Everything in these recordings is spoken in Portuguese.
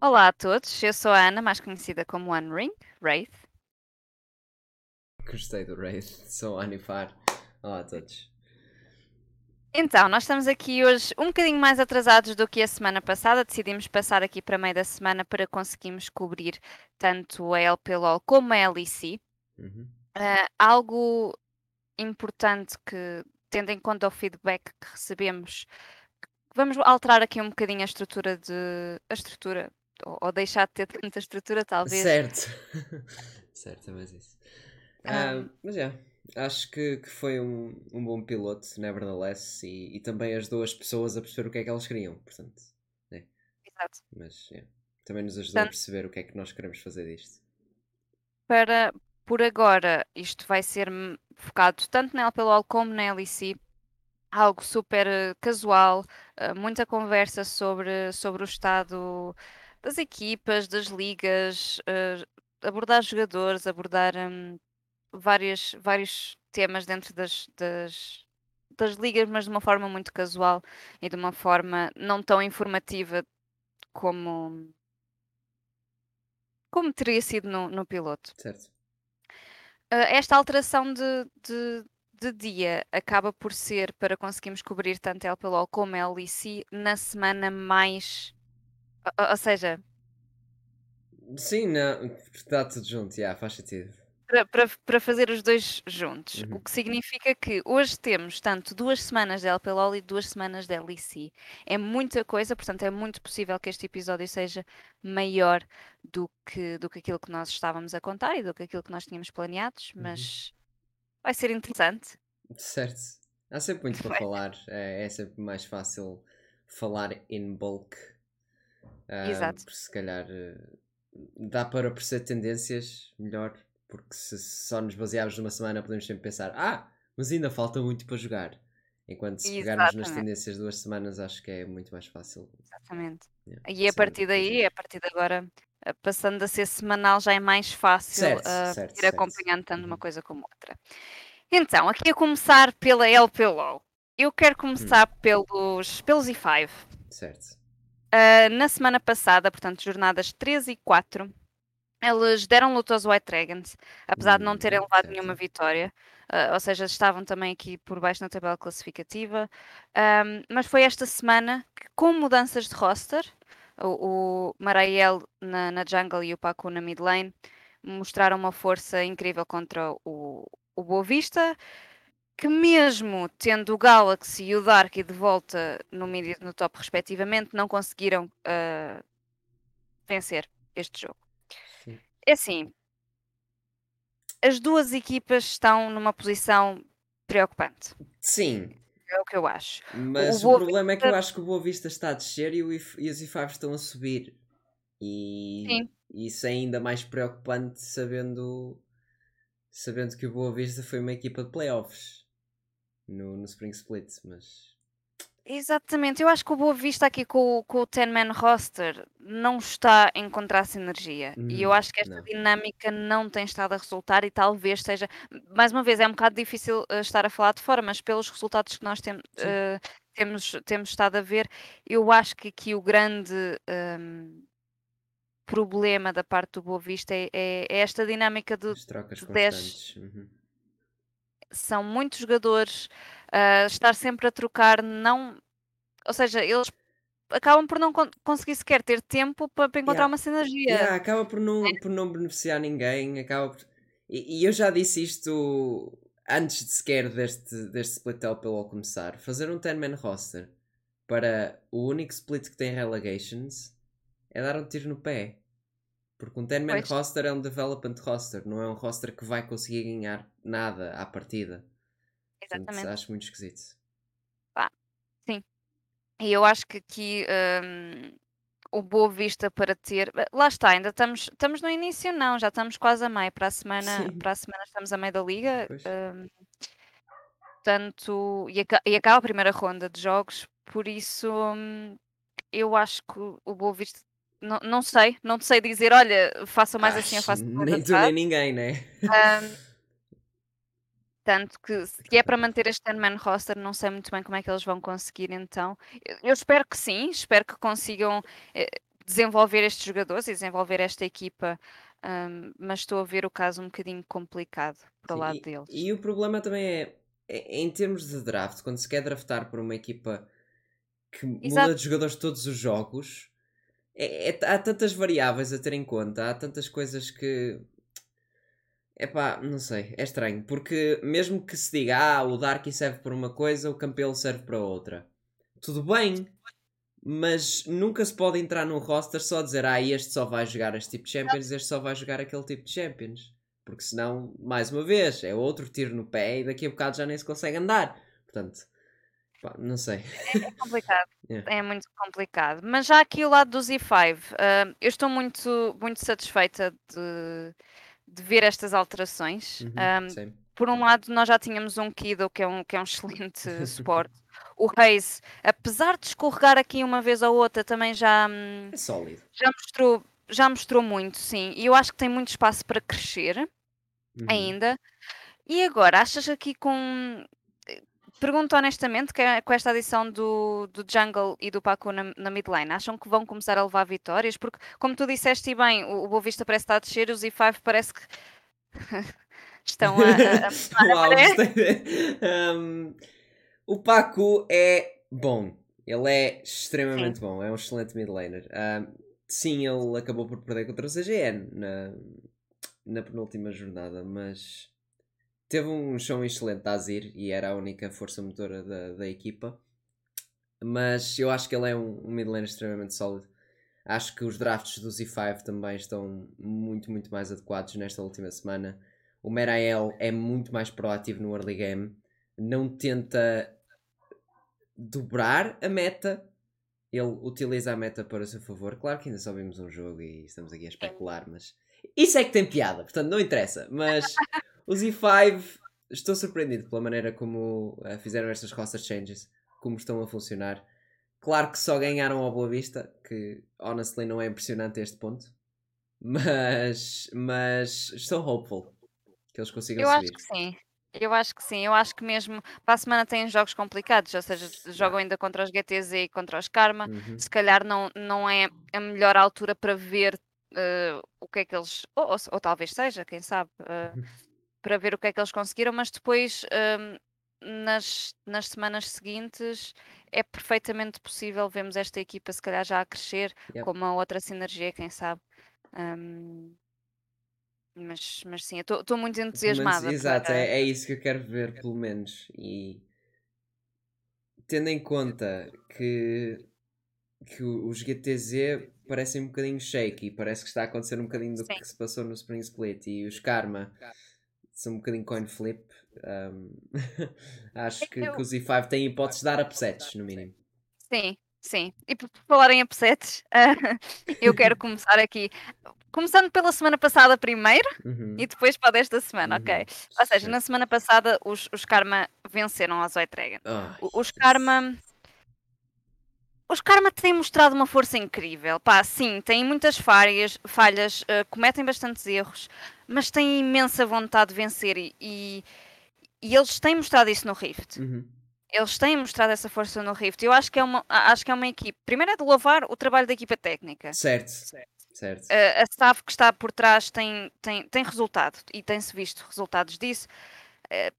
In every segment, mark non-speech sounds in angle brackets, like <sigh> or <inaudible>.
Olá a todos, eu sou a Ana, mais conhecida como One Ring, Wraith. Gostei do Wraith, <laughs> sou Anifar. Olá a todos. Então, nós estamos aqui hoje um bocadinho mais atrasados do que a semana passada. Decidimos passar aqui para meio da semana para conseguirmos cobrir tanto a LPLOL como a LEC. Uhum. Uh, algo importante que, tendo em conta o feedback que recebemos, vamos alterar aqui um bocadinho a estrutura de. a estrutura, ou, ou deixar de ter tanta <laughs> estrutura, talvez. Certo. <laughs> certo, é mais isso. Um, Ah, mas é, acho que, que foi um, um bom piloto, nevertheless, e, e também ajudou as pessoas a perceber o que é que elas queriam, portanto. Exato. Mas é, também nos ajudou a Portanto- perceber o que é que nós queremos fazer disto. Para, por agora, isto vai ser focado tanto na LPLOL como na LEC. Algo super eh, casual, eh, muita conversa sobre, sobre o estado das equipas, das ligas, eh, abordar jogadores, abordar hum, várias, vários temas dentro das, das, das ligas, mas de uma forma muito casual e de uma forma não tão informativa como, como teria sido no, no piloto. Certo? Uh, esta alteração de, de, de dia acaba por ser para conseguirmos cobrir tanto a LPLOL como a LEC na semana mais. Ou, ou- seja, Sim, não, está tudo junto, yeah, faz sentido. para, para, para fazer os dois juntos. Uhum. O que significa que hoje temos tanto duas semanas de LPLOL e duas semanas de LEC. É muita coisa, portanto, é muito possível que este episódio seja maior do que, do que aquilo que nós estávamos a contar e do que aquilo que nós tínhamos planeados, Uhum. mas vai ser interessante. Certo. Há sempre muito para <laughs> falar, é, é sempre mais fácil falar in bulk. Ah, Exato. se calhar eh, dá para perceber tendências melhor, porque se só nos basearmos numa semana podemos sempre pensar, ah, mas ainda falta muito para jogar. Enquanto se pegarmos nas Exatamente. tendências de duas semanas, acho que é muito mais fácil. Exatamente. Yeah, E a partir daí, a partir de agora, eh, passando a ser semanal, já é mais fácil Certo, eh, certo, ir certo. acompanhando tanto uma Uhum. coisa como outra. Então, aqui a começar pela LPLOL. Eu quero começar Hum. pelos, pelos E5. Certo. Uh, na semana passada, portanto, jornadas 3 e 4, eles deram luta aos White Dragons, apesar de não terem Hum, levado certo. nenhuma vitória, uh, ou seja, estavam também aqui por baixo na tabela classificativa. Um, mas foi esta semana que, com mudanças de roster, o, o Marael na, na jungle e o Pacu na mid lane mostraram uma força incrível contra o, o Boa Vista. Que mesmo tendo o Galaxy e o Dark de volta no no top respectivamente, não conseguiram uh, vencer este jogo. Sim. É assim, as duas equipas estão numa posição preocupante. Sim, É o que eu acho. Mas o, Boa problema é que eu Vista- acho que o Boa Vista está a descer e, o If- e os E5 estão a subir. E Sim. isso é ainda mais preocupante sabendo, sabendo que o Boa Vista foi uma equipa de playoffs no, no Spring Split. Mas Exatamente, eu acho que o Boa Vista aqui com, o- com o 10-man roster não está a encontrar sinergia. e eu Hum, acho que esta não. dinâmica não tem estado a resultar e talvez seja. Mais uma vez, é um bocado difícil eh, estar a falar de fora, mas pelos resultados que nós tem- eh, temos, temos estado a ver, eu acho que aqui o grande ehm, problema da parte do Boa Vista é, é- é esta dinâmica de as trocas de dez- constantes. Uhum. São muitos jogadores, ah, estar sempre a trocar, não. Ou seja, eles acabam por não con- conseguir sequer ter tempo para, para encontrar Yeah. uma sinergia. Yeah, acaba por não, por não beneficiar ninguém. Acaba por... e, e eu já disse isto antes de sequer deste, deste split up pelo começar. Fazer um 10-man roster para o único split que tem relegations é dar um tiro no pé. Porque um 10-man Pois. roster é um development roster, não é um roster que vai conseguir ganhar nada à partida. Portanto, Exatamente. acho muito esquisito. E eu acho que aqui hum, o Boa Vista para ter. Lá está, ainda estamos, estamos no início, não, já estamos quase a meio. Para a semana, Sim. para a semana estamos a meio da liga. Portanto, e, aca- e acaba a primeira ronda de jogos, por isso hum, eu acho que o Boa Vista. Não, não sei, não sei dizer, olha, façam mais assim, eu Acho, <laughs> faço nem tu nem ninguém, né? Tanto que se é para manter este 10-man roster, não sei muito bem como é que eles vão conseguir então. Eu, espero que sim, espero que consigam eh, desenvolver estes jogadores e desenvolver esta equipa, um, mas estou a ver o caso um bocadinho complicado para o lado e, deles. E o problema também é, é, em termos de draft, quando se quer draftar por uma equipa que Exato. muda de jogadores todos os jogos, é, é, há tantas variáveis a ter em conta, há tantas coisas que. É pá, não sei, é estranho, porque mesmo que se diga, ah, o Darky serve para uma coisa, o Campelo serve para outra. Tudo bem, mas nunca se pode entrar num roster só dizer, ah, este só vai jogar este tipo de Champions, este só vai jogar aquele tipo de Champions. Porque senão, mais uma vez, é outro tiro no pé e daqui a bocado já nem se consegue andar. Portanto, pá, não sei. É, é complicado. <laughs> yeah. É muito complicado. Mas já aqui o lado do Z5, uh, eu estou muito, muito satisfeita de, de ver estas alterações. Uhum, um, por um lado, nós já tínhamos um Kido, que é um, que é um <laughs> excelente suporte. <laughs> O Reis, apesar de escorregar aqui uma vez ou outra, também já, hum, é sólido. já mostrou já mostrou muito, sim. E eu acho que tem muito espaço para crescer uhum. ainda. E agora, achas aqui com. Pergunto honestamente, que é com esta adição do, do Jungle e do Paco na, na mid lane, acham que vão começar a levar vitórias? Porque, como tu disseste bem, o, o Boa Vista parece estar a descer, os E5 parece que <laughs> estão a. a, <laughs> a Uau, um, o Paco é bom. Ele é extremamente Sim. bom. É um excelente mid laner. Um, sim, ele acabou por perder contra o CGN na, na penúltima jornada, mas teve um show excelente a Azir e era a única força motora da, da equipa. Mas eu acho que ele é um, um mid laner extremamente sólido. Acho que os drafts do Z5 também estão muito, muito mais adequados nesta última semana. O Merael é muito mais proativo no early game. Não tenta dobrar a meta, ele utiliza a meta para o seu favor. Claro que ainda só vimos um jogo e estamos aqui a especular, mas isso é que tem piada, portanto não interessa. Mas os E5, estou surpreendido pela maneira como uh, fizeram estas roster changes, como estão a funcionar. Claro que só ganharam ao Boa Vista, que honestly não é impressionante a este ponto, <laughs> mas, mas estou hopeful que eles consigam Eu subir. acho que sim. Eu acho que sim, eu acho que mesmo para a semana têm jogos complicados, ou seja, jogam ainda contra os GTZ e contra os Karma. Uhum. Se calhar não, não é a melhor altura para ver uh, o que é que eles. Ou, ou, ou talvez seja, quem sabe, uh, <laughs> para ver o que é que eles conseguiram, mas depois uh, nas, nas semanas seguintes é perfeitamente possível vermos esta equipa se calhar já a crescer yep. com uma outra sinergia, quem sabe. Um, mas, mas sim, estou muito entusiasmada. Exato, é, é isso que eu quero ver, pelo menos. E tendo em conta que, que os GTZ parecem um bocadinho shaky, parece que está a acontecer um bocadinho do sim. que se passou no Spring Split e os Karma são um bocadinho coin flip. Um, <laughs> acho que, eu... que os E5 têm hipóteses de dar upsets, no mínimo. Sim, sim. E por falar em upsets, uh, <laughs> eu quero <laughs> começar aqui Começando pela semana passada primeiro uhum. e depois para desta semana, uhum. ok? Ou seja, na semana passada os, os Karma venceram a Zoe Dragon. Oh, os Karma. Os Karma têm mostrado uma força incrível. Pá, sim, têm muitas falhas, falhas uh, cometem bastantes erros, mas têm imensa vontade de vencer e, e, e eles têm mostrado isso no Rift. Uhum. Eles têm mostrado essa força no Rift. Eu acho que é uma, acho que é uma equipe. Primeiro é de louvar o trabalho da equipa técnica. Certo. certo. Certo. a staff que está por trás tem, tem, tem resultado e tem-se visto resultados disso. Uh,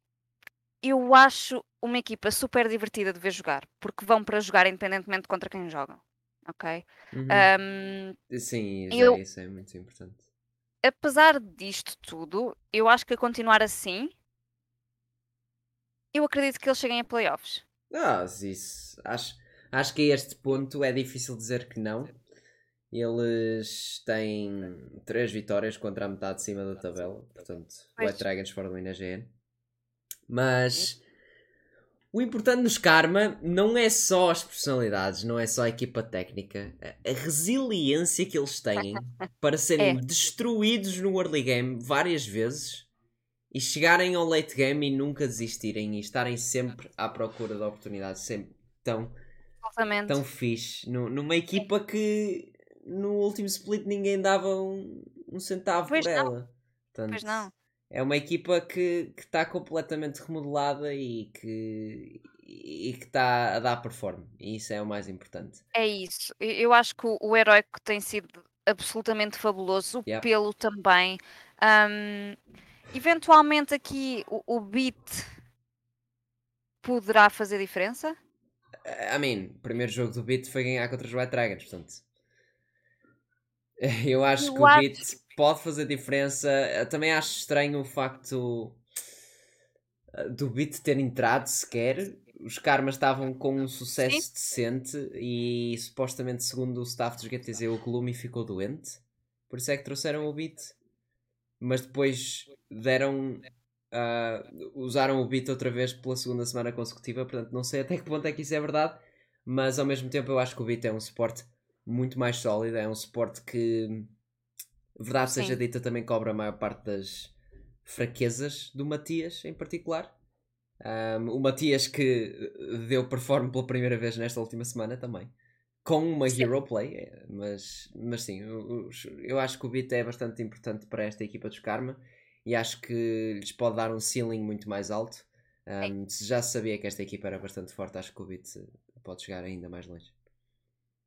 eu acho uma equipa super divertida de ver jogar, porque vão para jogar independentemente contra quem jogam. Ok? Uhum. Um, Sim, isso, eu, é, isso é muito importante. Apesar disto tudo, eu acho que a continuar assim, eu acredito que eles cheguem a playoffs. Ah, isso. Acho, acho que a este ponto é difícil dizer que não. Eles têm três vitórias contra a metade de cima da tabela. Portanto, White Dragons foram na GN. Mas o importante nos Karma não é só as personalidades, não é só a equipa técnica. A resiliência que eles têm <laughs> para serem é. destruídos no early game várias vezes e chegarem ao late game e nunca desistirem e estarem sempre à procura de oportunidades. Sempre tão, tão fixe. Numa equipa que no último split ninguém dava um, um centavo pois por não. ela. Portanto, pois não. É uma equipa que está completamente remodelada e que, e, que está a dar perform. E isso é o mais importante. É isso. Eu acho que o, o heróico tem sido absolutamente fabuloso, o Yep. pelo também. Ahm, eventualmente aqui o, o beat poderá fazer diferença? I mean, o primeiro jogo do Beat foi ganhar contra os White Dragons, portanto. <laughs> Eu acho Eu que o acho Beat pode fazer diferença. Também acho estranho o facto uh, do Beat ter entrado sequer. Os Karmas estavam com um sucesso decente e supostamente, segundo o staff dos GTZ, o Gloomy ficou doente. Por isso é que trouxeram o Beat. Mas depois deram. uh, usaram o Beat outra vez pela segunda semana consecutiva. Portanto, não sei até que ponto é que isso é verdade. Mas ao mesmo tempo, eu acho que o Beat é um suporte muito mais sólido. É um suporte que, verdade Sim. seja dita, também cobra a maior parte das fraquezas do Matias em particular. Um, o Matias que deu perform pela primeira vez nesta última semana também. Com uma Sim. hero play, é, mas, mas sim, eu, eu acho que o beat é bastante importante para esta equipa dos Karma e acho que lhes pode dar um ceiling muito mais alto. Um, se já se sabia que esta equipa era bastante forte, acho que o beat pode chegar ainda mais longe.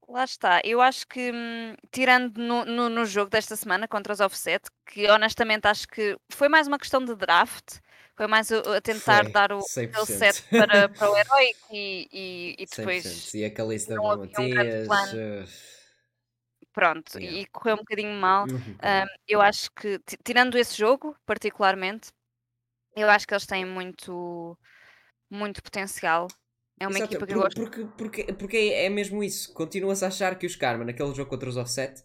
Lá está. Eu acho que, hum, tirando no, no, no jogo desta semana contra os Offset, que honestamente acho que foi mais uma questão de draft, foi mais o- a tentar Foi, dar o 100%. skill set para, <laughs> para o herói e, e, e 100%. depois E a Calista não um Matias. pronto, Yeah. e correu um bocadinho mal. uhum. Hum, <laughs> eu acho que, ti- tirando esse jogo, particularmente, eu acho que eles têm muito, muito potencial. É uma Exato, equipa que eu gosto. porque, porque, porque é mesmo isso. Continua-se a achar que os Karma, naquele jogo contra os Offset,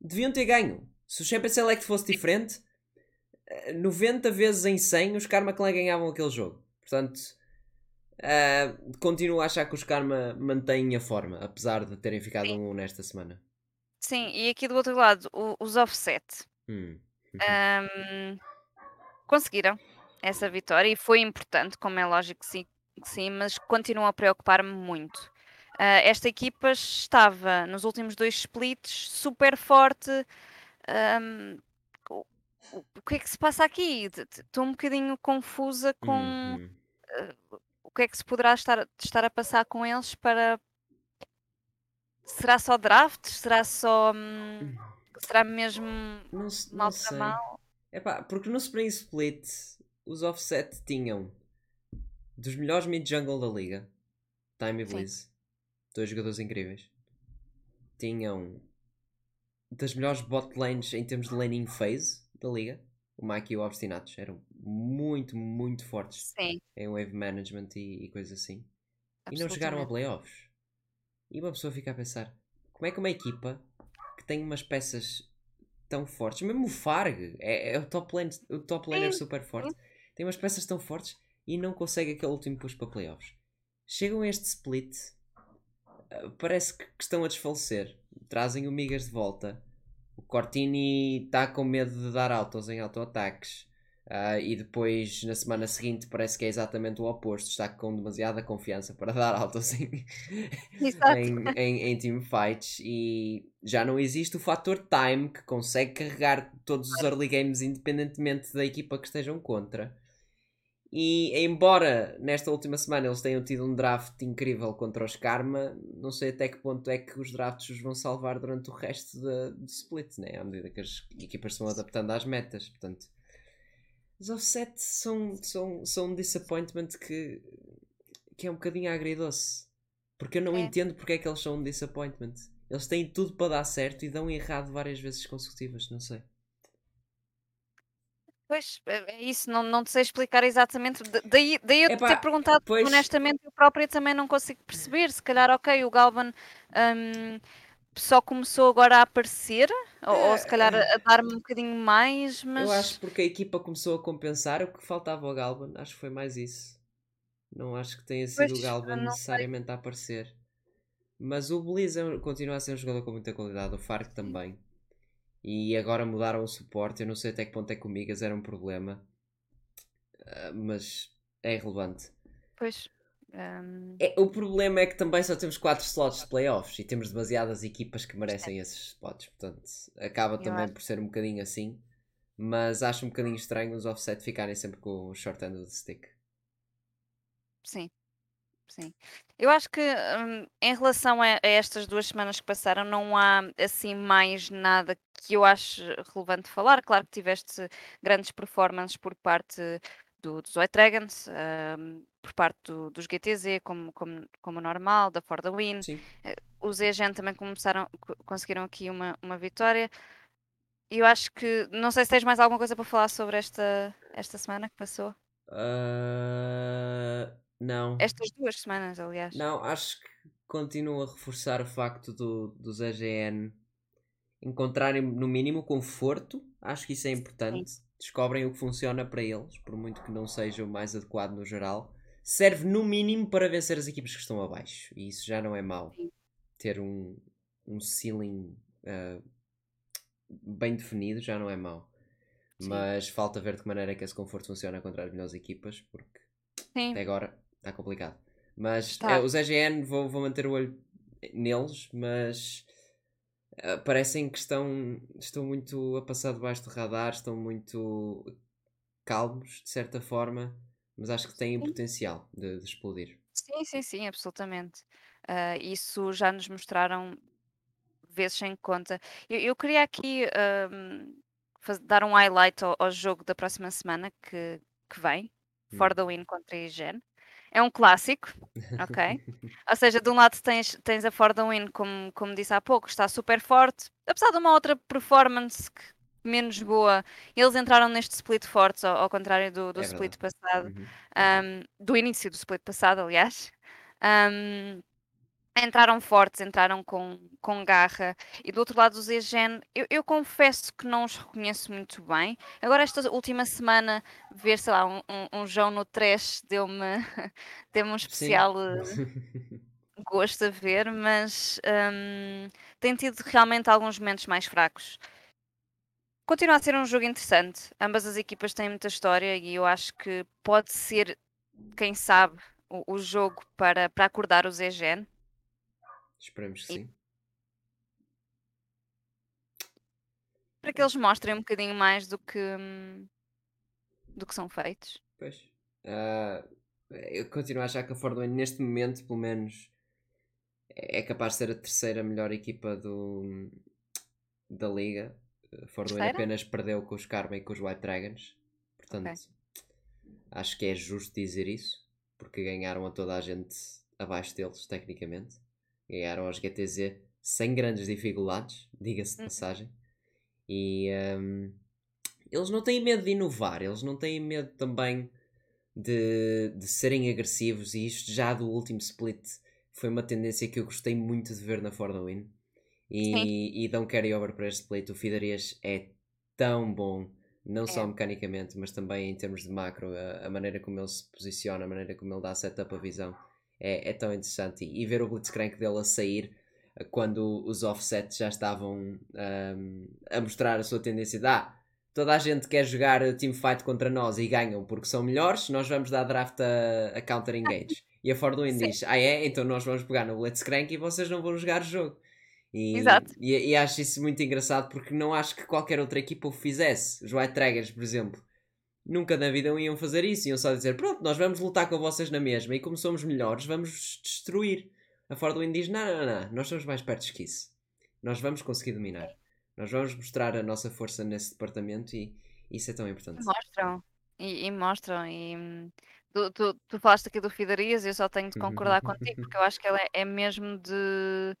deviam ter ganho. Se o Champion Select fosse diferente, eh, 90 vezes em 100 os Karma Clan ganhavam aquele jogo. Portanto, eh, continuo a achar que os Karma mantêm a forma, apesar de terem ficado Sim. um 1 nesta semana. Sim, e aqui do outro lado, o- os Offset. Hum. Hum, conseguiram essa vitória e foi importante, como é lógico que sim, sim mas continua a preocupar-me muito. Ah, esta equipa estava nos últimos dois splits super forte. Hum, o, o- que é que se passa aqui? Estou um bocadinho confusa com Hum, hum. o que é que se poderá estar, estar a passar com eles para. Será só draft? Será só. hum, será mesmo Não, não mal para mal? Epá, porque no Spring Split os Offset tinham dos melhores mid-jungle da liga, Time e. Blizz, dois jogadores incríveis. Tinham das melhores bot lanes em termos de laning phase da liga, o Mike e o Obstinatos eram muito, muito fortes Sim, em wave management e, e coisas assim. E não chegaram a playoffs. E uma pessoa fica a pensar: como é que uma equipa que tem umas peças tão fortes, mesmo o Farg é, é o top, lane, o top laner super forte, tem umas peças tão fortes e não consegue aquele último push para playoffs. Chegam a este split, ah, parece que, estão a desfalecer. Trazem o Migas de volta. O Cortini está com medo de dar autos em auto-ataques. Ah, e depois, na semana seguinte, parece que é exatamente o oposto. Está com demasiada confiança para <laughs> dar autos em, em, em, em teamfights. E já não existe o fator time que consegue carregar todos os early games independentemente da equipa que estejam contra. E embora nesta última semana eles tenham tido um draft incrível contra os Karma, não sei até que ponto é que os drafts os vão salvar durante o resto do split, né? à medida que as equipas vão adaptando às metas. Portanto, os offset são, são, são um disappointment que, que é um bocadinho agridoce. Porque eu não É. entendo porque é que eles são um disappointment. Eles têm tudo para dar certo e dão errado várias vezes consecutivas, não sei. Pois, é é isso, não, não te sei explicar exatamente. Da- Daí, daí eu Epá, ter perguntado, pois- honestamente, eu própria também não consigo perceber. Se calhar, ok, o Galvan hum, só começou agora a aparecer, ou, ou se calhar a, a dar-me um bocadinho mais, mas. Eu acho porque a equipa começou a compensar o que faltava ao Galban. Acho que foi mais isso. Não acho que tenha sido Pois, o Galban não sei. necessariamente a aparecer. Mas o é um- continua a ser um jogador com muita qualidade. O Farc também. E agora mudaram o suporte. Eu não sei até que ponto é que o Migas era um problema. Ah, mas é irrelevante. Pois. hum, É, o problema é que também só temos 4 slots de playoffs e temos demasiadas equipas que merecem esses spots. Portanto, acaba Eu também acho. por ser um bocadinho assim. Mas acho um bocadinho estranho os offset ficarem sempre com o short end of the stick. sim. Sim. Eu acho que, hum, em relação a a estas 2 semanas que passaram, não há, assim, mais nada que eu ache relevante falar. Claro que tiveste grandes performances por parte do dos White Dragons, hum, por parte do dos GTZ, como como como normal, da For the Win. Sim. Eh, os EGN também começaram co conseguiram aqui uma uma vitória. Eu acho que não sei se tens mais alguma coisa para falar sobre esta esta semana que passou? Ah, não. Estas 2 semanas, aliás. Não, acho que continua a reforçar o facto do, dos AGN encontrarem no mínimo conforto. Acho que isso é Sim, importante. Descobrem o que funciona para eles, por muito que não seja o mais adequado no geral. Serve no mínimo para vencer as equipas que estão abaixo. E isso já não é mau. sim, Ter um, um ceiling ah, bem definido já não é mau. sim. Mas falta ver de que maneira é que esse conforto funciona contra as melhores equipas, porque Sim, até agora está complicado. Mas está. eh, os EGN vou, vou manter o olho neles, mas eh, parecem que estão, estão muito a passar debaixo do radar, estão muito calmos, de certa forma, mas acho que têm Sim. potencial de, de explodir. Sim, sim, sim, absolutamente. Ah, isso já nos mostraram vezes sem conta. Eu, eu queria aqui ahm, faz- dar um highlight ao, ao jogo da próxima semana que, que vem, For Hum. the Win contra a IGN. É um clássico, ok? <laughs> Ou seja, de um lado tens, tens a For the Win, como, como disse há pouco, está super forte, apesar de uma outra performance que- menos boa. Eles entraram neste split fortes, ao, ao contrário do, do É split verdade. passado, Uhum. ahm, do início do split passado, aliás. Ahm, entraram fortes, entraram com, com garra. E do outro lado, os EGN, eu, eu confesso que não os reconheço muito bem. Agora, esta última semana, ver, sei lá, um, um, um João no trash deu-me <laughs> deu-me um Sim. especial eh, <laughs> gosto a ver, mas hum, tem tido realmente alguns momentos mais fracos. Continua a ser um jogo interessante. Ambas as equipas têm muita história e eu acho que pode ser, quem sabe, o, o jogo para, para acordar os EGN. Esperemos que sim. para que eles mostrem um bocadinho mais do que, hum, do que são feitos. Pois. Ah, eu continuo a achar que a Wayne, neste momento, pelo menos, é capaz de ser a terceira melhor equipa do, da liga. A Ford Wayne Terceira? apenas perdeu com os Karma e com os White Dragons. Portanto, Ok. acho que é justo dizer isso. Porque ganharam a toda a gente abaixo deles, tecnicamente. Ganharam aos GTZ sem grandes dificuldades, diga-se de Uhum. passagem. E hum, eles não têm medo de inovar, eles não têm medo também de, de serem agressivos. E isto já do último split foi uma tendência que eu gostei muito de ver na Ford Win. Sim, E, e dão carry-over para este split. O Fidarias é tão bom, não só é. mecanicamente, mas também em termos de macro. A, a maneira como ele se posiciona, a maneira como ele dá setup a visão é, é tão interessante. E, e ver o Blitzcrank dele a sair eh, quando os offsets já estavam ahm, a mostrar a sua tendência de ah, toda a gente quer jogar teamfight contra nós e ganham porque são melhores, nós vamos dar draft a, a counter engage. <laughs> E a Forduin Sim, diz, ah é? Então nós vamos pegar no Blitzcrank e vocês não vão jogar o jogo. E, exato. e, e acho isso muito engraçado porque não acho que qualquer outra equipa o fizesse. Os White Dragons, por exemplo, nunca na vida iam fazer isso. Iam só dizer: Pronto, nós vamos lutar com vocês na mesma e como somos melhores, vamos destruir. A Fordwin diz: Não, não, não, nós somos mais perto que isso. Nós vamos conseguir dominar. Nós vamos mostrar a nossa força nesse departamento e isso é tão importante. mostram. E, e mostram. E hum, tu, tu, tu falaste aqui do Fidarias e eu só tenho de concordar contigo porque eu acho que ele é, é mesmo de.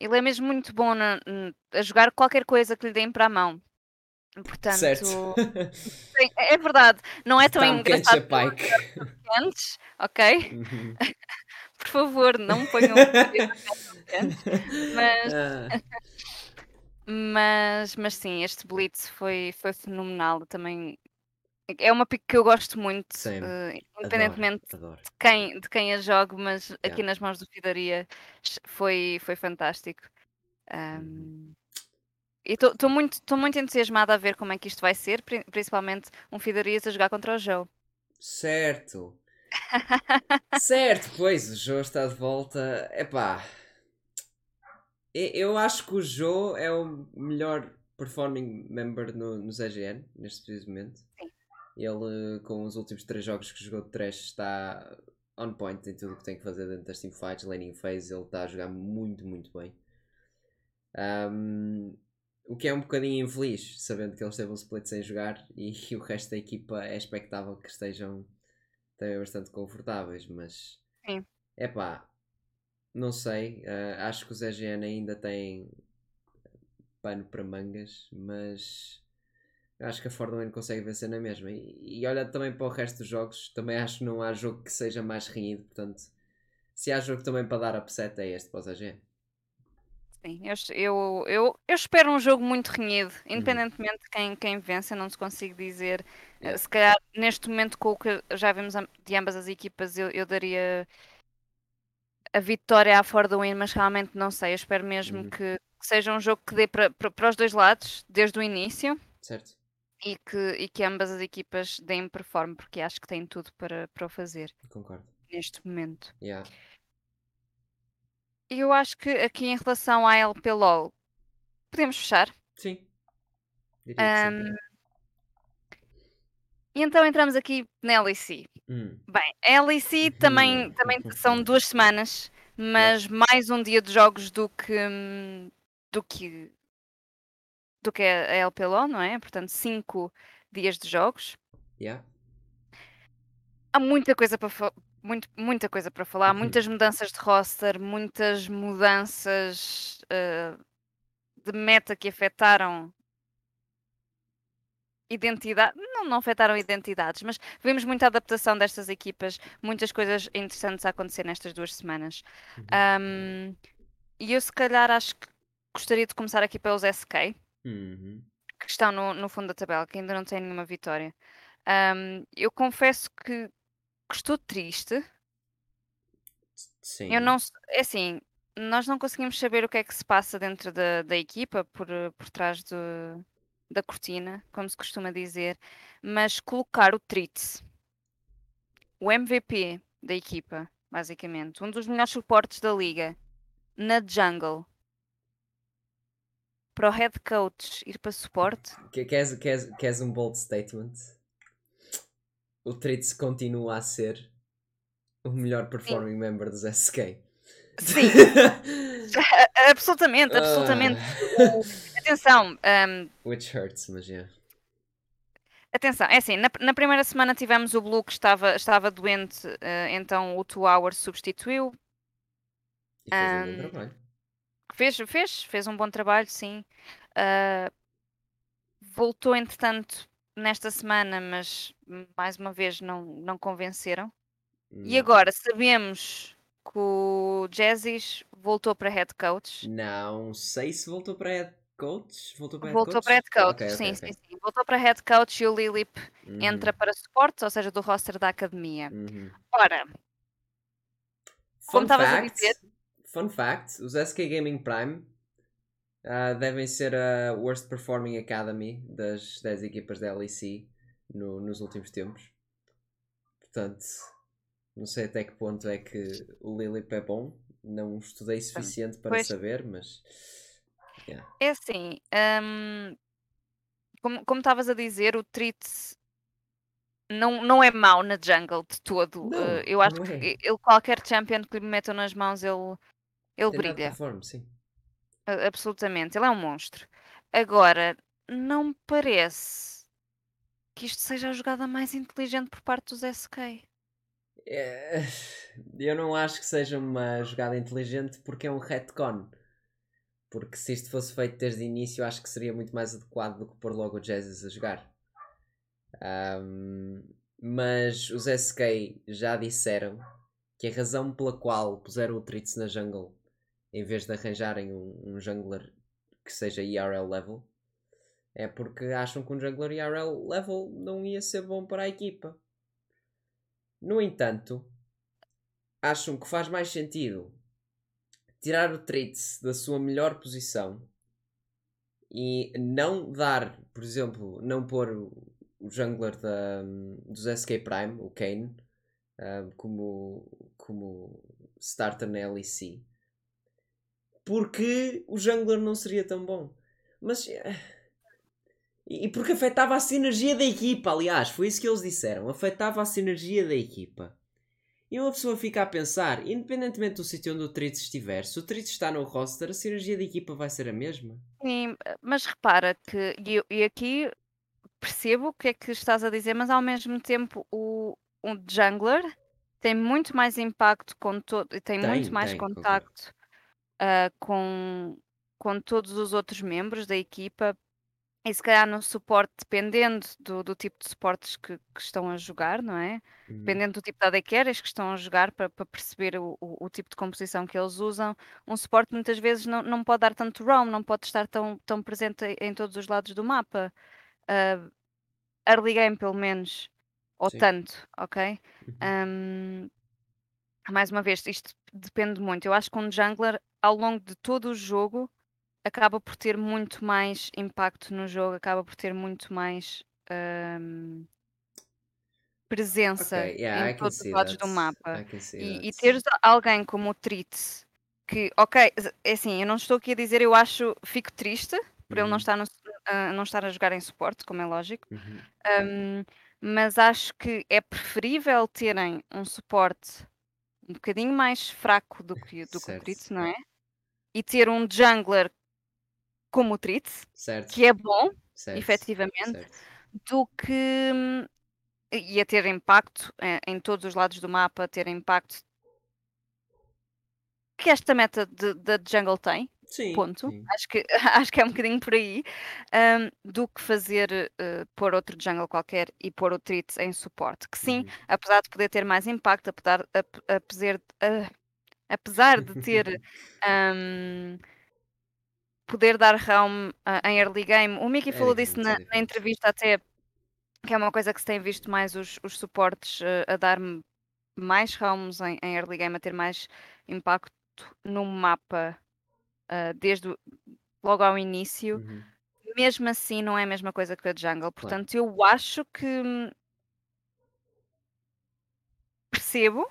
Ele é mesmo muito bom na- n- a jogar qualquer coisa que lhe deem para a mão. Certo. Portanto, <laughs> sim, é é verdade. Não é tão a engraçado Pike. antes, ok? Uhum. <laughs> Por favor, não me ponham. <laughs> Mas, Ah, mas, mas sim, este Blitz foi, foi fenomenal. Também é uma pick que eu gosto muito, Same. eh, Adoro, independentemente adoro. de quem, de quem a jogo, mas aqui Yeah. nas mãos do Fidaria foi, foi fantástico. Uhum. Um, e estou muito, tô muito entusiasmada a ver como é que isto vai ser, pri- principalmente um Fidarias a jogar contra o Joe. Certo. <laughs> Certo, pois, o Joe está de volta. Epá. Eu acho que o Joe é o melhor performing member no, no ZGN, neste preciso momento. Sim. Ele, com os últimos três jogos que jogou de trash, está on point em tudo o que tem que fazer dentro das teamfights, laning phase, ele está a jogar muito, muito bem. Um, o que é um bocadinho infeliz, sabendo que eles teve um split sem jogar e, <laughs> e o resto da equipa é expectável que estejam também bastante confortáveis, mas é pá, não sei. Uh, acho que os EGN ainda têm pano para mangas, mas acho que a Ford consegue vencer na mesma. E, e olha também para o resto dos jogos, também acho que não há jogo que seja mais renhido, portanto, se há jogo também para dar upset é este para os EGN. Sim, eu, eu, eu, eu espero um jogo muito renhido, uhum. independentemente de quem, quem vence, eu não te consigo dizer. Yeah. Se calhar, neste momento, com o que já vimos de ambas as equipas, eu, eu daria a vitória à For the Win, mas realmente não sei. Eu espero mesmo uhum. que, que, seja um jogo que dê para, para, para os dois lados, desde o início. Certo. E que, e que ambas as equipas deem perform, porque acho que têm tudo para, para o fazer. Concordo. Neste momento. Yeah. Eu acho que aqui em relação à LP LOL, podemos fechar. Sim. Um, e então entramos aqui na LEC. Hum. Bem, a LEC também, hum. também são duas semanas, mas yeah. mais um dia de jogos do que do que do que a LPLO, não é? Portanto, cinco dias de jogos. Yeah. Há muita coisa para muito, muita coisa para falar, uhum. muitas mudanças de roster, muitas mudanças uh, de meta que afetaram identidade, não, não afetaram identidades, mas vimos muita adaptação destas equipas, muitas coisas interessantes a acontecer nestas duas semanas. Uhum. Um, e eu se calhar acho que gostaria de começar aqui pelos SK, uhum. que estão no, no fundo da tabela, que ainda não têm nenhuma vitória. Um, eu confesso que que estou triste. Sim. Eu não. É assim, nós não conseguimos saber o que é que se passa dentro da, da equipa, por, por trás do, da cortina, como se costuma dizer, mas colocar o Tritz, o MVP da equipa, basicamente, um dos melhores suportes da liga, na jungle, para o head coach ir para suporte. Queres, queres, queres um bold statement? O Tritz continua a ser o melhor performing Sim. member dos SK. Sim, <laughs> absolutamente, absolutamente. Uh... Atenção. Um... Which hurts, mas yeah. Atenção, é assim, na, na, primeira semana tivemos o Blue que estava, estava doente, uh, então o Two Hours substituiu. E fez um, um bom trabalho. Fez, fez, fez um bom trabalho, sim. Uh, voltou, entretanto, nesta semana, mas mais uma vez não, não convenceram. E agora sabemos que o Jazzis voltou para head coach. Não sei se voltou para head coach. Voltou para head voltou coach? Para head coach. Okay, sim, okay, sim, sim. Voltou para head coach e o Lilip uhum. entra para suporte, ou seja, do roster da academia. Uhum. Ora, fun como estavas a dizer. Fun fact: os SK Gaming Prime uh, devem ser a Worst Performing Academy das 10 equipas da LEC no, nos últimos tempos. Portanto, não sei até que ponto é que o Lilip é bom. Não estudei suficiente para pois. saber, mas. Yeah. É assim, um, como estavas a dizer, o Tritz não, não é mau na jungle de todo. Não, uh, eu acho que é. ele, qualquer champion que lhe metam nas mãos, ele, ele brilha. Perform, sim absolutamente, ele é um monstro. Agora, não me parece que isto seja a jogada mais inteligente por parte dos SK. É, eu não acho que seja uma jogada inteligente porque é um retcon. Porque se isto fosse feito desde o início, acho que seria muito mais adequado do que pôr logo o Jesus a jogar. Um, mas os SK já disseram que a razão pela qual puseram o Tritz na jungle em vez de arranjarem um, um jungler que seja IRL level, é porque acham que um jungler IRL level não ia ser bom para a equipa. No entanto, acham que faz mais sentido tirar o Tritz da sua melhor posição e não dar, por exemplo, não pôr o jungler da, dos SK Prime, o Kane, uh, como, como starter na LEC porque o jungler não seria tão bom. Mas. Eh, e porque afetava a sinergia da equipa, aliás, foi isso que eles disseram. Afetava a sinergia da equipa. E uma pessoa fica a pensar, independentemente do sítio onde o Tritz estiver, se o Tritz está no roster, a sinergia da equipa vai ser a mesma. Sim, mas repara que, e, e aqui percebo o que é que estás a dizer, mas ao mesmo tempo o, o jungler tem muito mais impacto com todo, tem, tem muito mais tem, contacto uh, com, com todos os outros membros da equipa e se calhar no suporte, dependendo do, do tipo de suportes que, que estão a jogar, não é? Uhum. Dependendo do tipo de AD carries que estão a jogar para, para perceber o, o, o, tipo de composição que eles usam, um suporte muitas vezes não, não pode dar tanto roam, não pode estar tão, tão presente em todos os lados do mapa. Uh, early game, pelo menos, ou Sim. tanto, ok? Uhum. Um, mais uma vez, isto depende muito. Eu acho que um jungler, ao longo de todo o jogo, acaba por ter muito mais impacto no jogo, acaba por ter muito mais um, presença okay, yeah, em todos os lados do mapa. E, e teres alguém como o Tritz, que, ok, é assim, eu não estou aqui a dizer, eu acho, fico triste por uhum. ele não uhum. estar, no, uh, não estar a jogar em suporte, como é lógico, uhum. um, mas acho que é preferível terem um suporte um bocadinho mais fraco do que, do que o Tritz, não é? E ter um jungler como o Tritz, certo. que é bom, certo. efetivamente, certo. do que hum, ia ter impacto em, em, todos os lados do mapa, ter impacto que esta meta da jungle tem. Sim, ponto. Sim. Acho, que, <laughs> acho que é um bocadinho por aí. Um, do que fazer uh, pôr outro jungle qualquer e pôr o Tritz em suporte. Que sim, uhum. apesar de poder ter mais impacto, apesar, apesar, uh, apesar de <laughs> ter um, poder dar roam uh, em early game. O Mickey é falou disso na, na, entrevista até, que é uma coisa que se tem visto mais os, os suportes uh, a dar mais roams em, em, early game, a ter mais impacto no mapa uh, desde o, logo ao início. Uhum. Mesmo assim, não é a mesma coisa que a jungle. Portanto, claro. eu acho que hum, percebo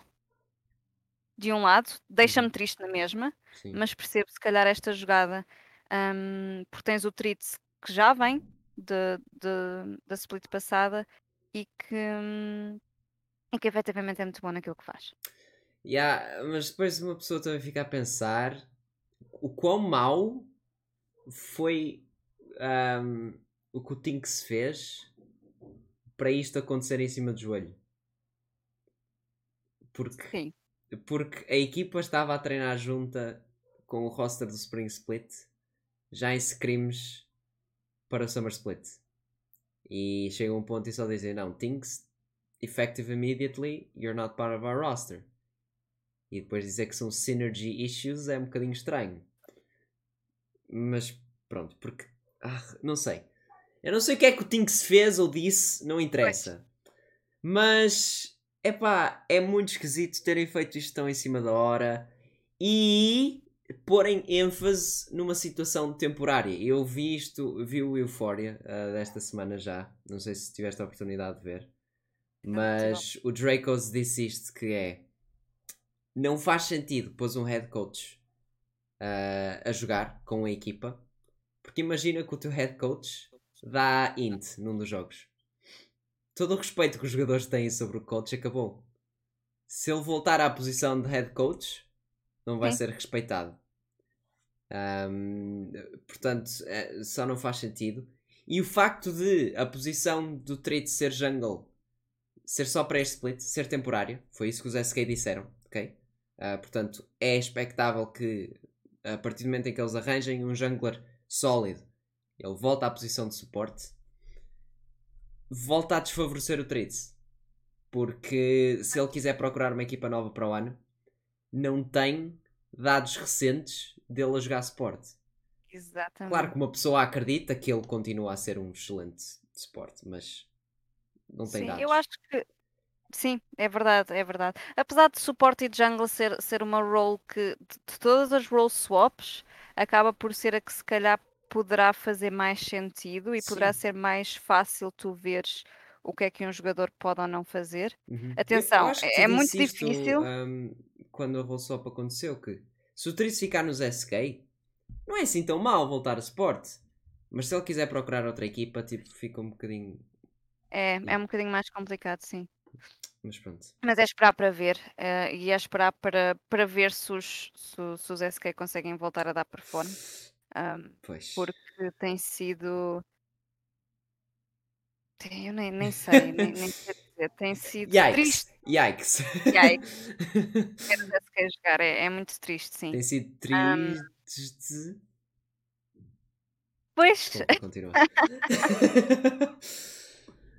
de um lado, deixa-me uhum. triste na mesma, Sim. mas percebo se calhar esta jogada um, porque tens o Tritz que já vem de, de, da split passada e que, um, e que efetivamente é muito bom naquilo que faz. Yeah, mas depois uma pessoa também fica a pensar o quão mau foi um, o que o Tinks fez para isto acontecer em cima do joelho. Porque, Sim. Porque a equipa estava a treinar junta com o roster do Spring Split já em scrims para o Summer Split. E chega um ponto e só dizem: Não, things effective immediately, you're not part of our roster. E depois dizer que são synergy issues é um bocadinho estranho. Mas pronto, porque. Ah, não sei. Eu não sei o que é que o Tinks fez ou disse, não interessa. Mas. Epá, é muito esquisito terem feito isto tão em cima da hora. E porem ênfase numa situação temporária. Eu vi isto, vi o Euphoria uh, desta semana já. Não sei se tiveste a oportunidade de ver. Mas o Dracos disse isto que é não faz sentido pôs um head coach uh, a jogar com a equipa porque imagina que o teu head coach dá int num dos jogos. Todo o respeito que os jogadores têm sobre o coach acabou. Se ele voltar à posição de head coach, não vai ser respeitado. Um, portanto, é, só não faz sentido. E o facto de a posição do trade ser jungle ser só para este split, ser temporário, foi isso que os SK disseram, ok? Uh, portanto, é expectável que a partir do momento em que eles arranjem um jungler sólido, ele volta à posição de suporte, volta a desfavorecer o trades. Porque se ele quiser procurar uma equipa nova para o ano, não tem dados recentes dele a jogar suporte. Exatamente. Claro que uma pessoa acredita que ele continua a ser um excelente suporte, mas não tem Sim, dados. eu acho que sim, é verdade, é verdade. Apesar de suporte e jungle ser, ser uma role que de todas as role swaps acaba por ser a que se calhar poderá fazer mais sentido e sim. poderá ser mais fácil tu veres o que é que um jogador pode ou não fazer. Uhum. Atenção, é, é muito difícil. Um, quando a Roll Swap aconteceu, que se o Trice ficar nos SK, não é assim tão mal voltar a Sport. Mas se ele quiser procurar outra equipa, tipo, fica um bocadinho. É, é um bocadinho mais complicado, sim. Mas pronto. Mas é esperar para ver. eh, e é esperar para, para ver se os, se, se os SK conseguem voltar a dar perform. Ahm, Pois. porque tem sido. Eu nem, nem sei, <laughs> nem, nem sei dizer. Tem sido Yikes! triste Yikes! Yikes. <laughs> ver os SK jogar. É, é muito triste, sim. Tem sido triste. Pois, Desculpa, continua. <laughs>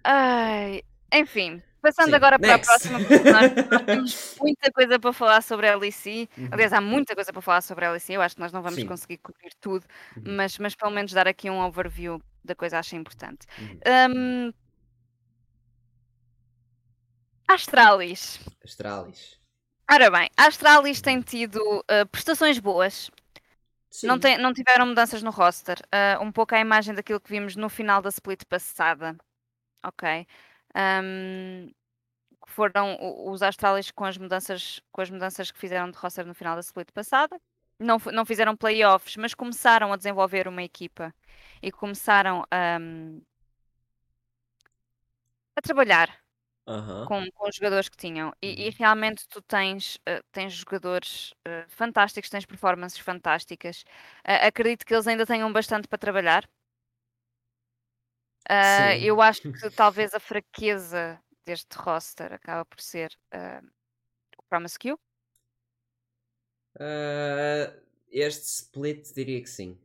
ai, enfim, passando Sim, agora para a próxima, <laughs> nós, temos muita coisa para falar sobre a LEC. Uhum. Aliás, há muita coisa para falar sobre a LEC. Eu acho que nós não vamos Sim. conseguir cobrir tudo, Uhum. mas, mas pelo menos dar aqui um overview da coisa acho importante. Uhum. Hum, Astralis. Astralis. Ora bem, a Astralis tem tido uh, prestações boas. Não, Sim. tem, não tiveram mudanças no roster. Uh, um pouco à imagem daquilo que vimos no final da split passada. Ok. Um, foram o- os Astralis com as mudanças com as mudanças que fizeram de roster no final da split passada. Não, não fizeram playoffs, mas começaram a desenvolver uma equipa e começaram um, a trabalhar com, com os jogadores que tinham. E, e Uhum. realmente tu tens, eh, tens jogadores eh, fantásticos, tens performances fantásticas. Eh, acredito que eles ainda tenham bastante para trabalhar. Eu acho <laughs> que talvez a fraqueza deste roster acaba por ser ah, o Promise Q. Ah, este split diria que sim.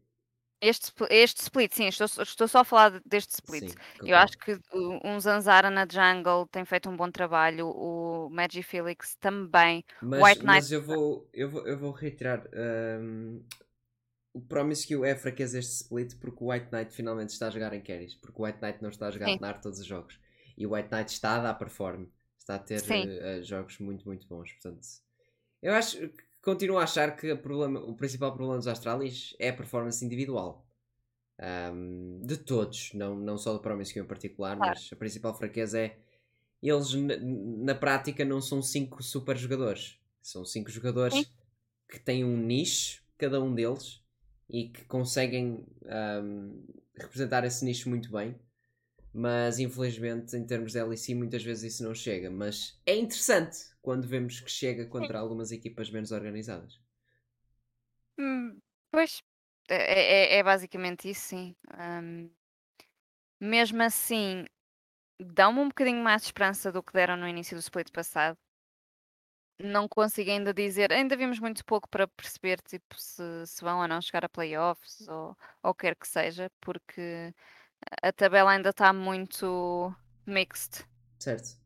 Este, este split, sim, estou, estou só a falar de- deste split. Sim, Eu acho que um Zanzara na jungle tem feito um bom trabalho, o Magi Felix também. Mas, White mas Knight- eu, vou, eu, vou, eu vou reiterar. ahm, o Promise que é a fraqueza deste split porque o White Knight finalmente está a jogar em carries. Porque o White Knight não está a jogar Sim. NAR todos os jogos. E o White Knight está a dar perform. Está a ter eh, jogos muito, muito bons. Portanto, eu acho continuo a achar que o, problema, o principal problema dos Astralis é a performance individual. Ahm, de todos, não, não só do Promise em particular, Claro. mas a principal fraqueza é eles na, prática não são cinco super jogadores. São cinco jogadores Sim. que têm um nicho, cada um deles, e que conseguem ahm, representar esse nicho muito bem. Mas infelizmente, em termos de LEC, muitas vezes isso não chega. Mas é interessante quando vemos que chega contra algumas equipas menos organizadas. Hum, pois, é, é- é basicamente isso, sim. Hum, mesmo assim, dão-me um bocadinho mais de esperança do que deram no início do split passado. Não consigo ainda dizer, ainda vimos muito pouco para perceber tipo, se, se vão ou não chegar a playoffs ou, ou o que quer que seja, porque a tabela ainda está muito mixed. Certo?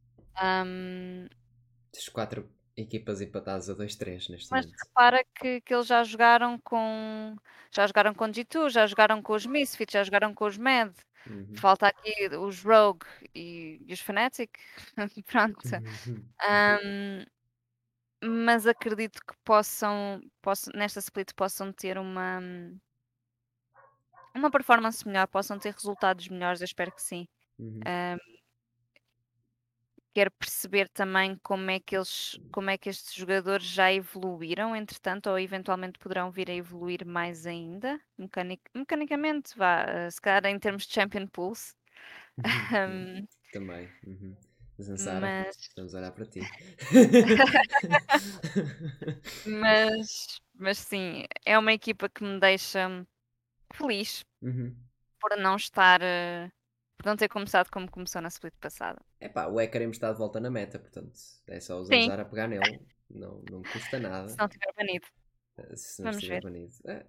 Tens quatro equipas empatadas a 2-3 neste Mas momento. repara que, que eles já jogaram com. Já jogaram com G2, já jogaram com os Misfits, já jogaram com os Mad. Uhum. Falta aqui os Rogue e, e os Fnatic. <laughs> Pronto. Ahm, mas acredito que possam, possam, nesta split, possam ter uma. Uma performance melhor, possam ter resultados melhores, eu espero que sim. Uhum. Ahm, quero perceber também como é que eles, como é que estes jogadores já evoluíram, entretanto, ou eventualmente poderão vir a evoluir mais ainda, mecanic, mecanicamente, vá, eh, se calhar em termos de Champion Pools. Ahm, <laughs> Também. Uhum. Zanzara, mas, estamos a olhar para ti. <laughs> mas, mas sim, é uma equipa que me deixa feliz uhum. por não estar, eh, por não ter começado como começou na split passada. Epá, o Ekarem está de volta na meta, portanto é só o Sim. Zanzara pegar nele. Não, não custa nada. Se não tiver banido. eh, Se não Vamos estiver ver. banido. É,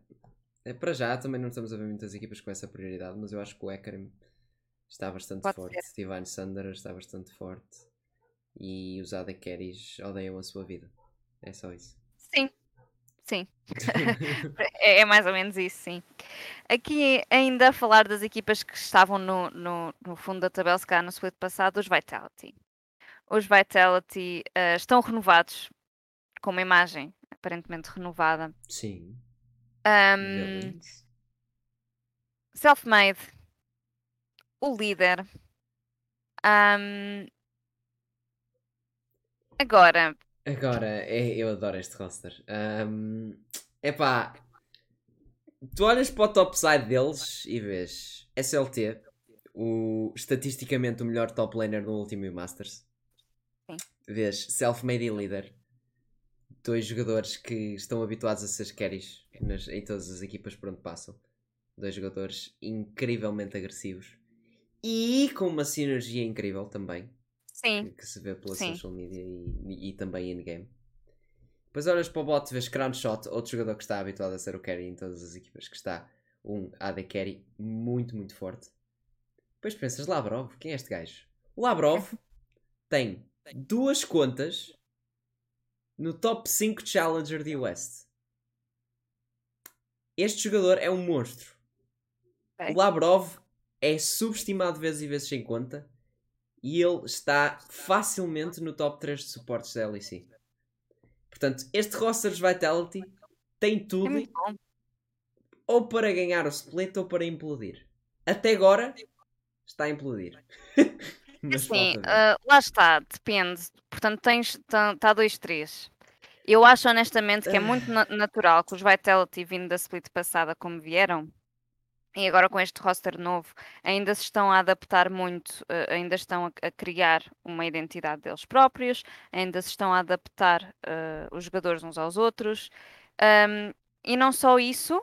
é, para já também não estamos a ver muitas equipas com essa prioridade, mas eu acho que o Ekarem está bastante Pode forte. ser. Divine Sunder está bastante forte. E os AD Carries odeiam a sua vida. É só isso. Sim. <laughs> <laughs> É, é mais ou menos isso, sim. Aqui ainda a falar das equipas que estavam no, no, no fundo da tabela, se calhar no split passado, os Vitality. Os Vitality eh, estão renovados, com uma imagem aparentemente renovada. Sim. Villains. Self-made, o líder. Ahm, agora, Agora, é- eu adoro este roster. Um, epá, tu olhas para o topside deles e vês SLT, o, estatisticamente o melhor top laner no último Masters. Sim. vês self-made e leader, dois jogadores que estão habituados a ser carries nas, em todas as equipas por onde passam. Dois jogadores incrivelmente agressivos e com uma sinergia incrível também. Sim. Que, se vê pela Sim. social media e, e, também in-game. Depois olhas para o bot, vês Crown Shot, outro jogador que está habituado a ser o carry em todas as equipas, que está um AD carry muito, muito forte. Depois pensas, Labrov, quem é este gajo? O Labrov <laughs> tem duas contas no top 5 Challenger de West. Este jogador é um monstro. O Labrov é subestimado vezes e vezes sem conta e ele está facilmente no top 3 de suportes da LEC. Portanto, este roster de Vitality tem É tudo bom. ou para ganhar o split ou para implodir. Até agora está a implodir. <laughs> Mas Sim, ver. ah, lá está, depende. Portanto, tens, está 2-3. Eu acho honestamente que é muito na- natural que os Vitality vindo da split passada como vieram, e agora com este roster novo, ainda se estão a adaptar muito, ah, ainda estão a, criar uma identidade deles próprios, ainda se estão a adaptar ah, os jogadores uns aos outros. Ahm, e não só isso,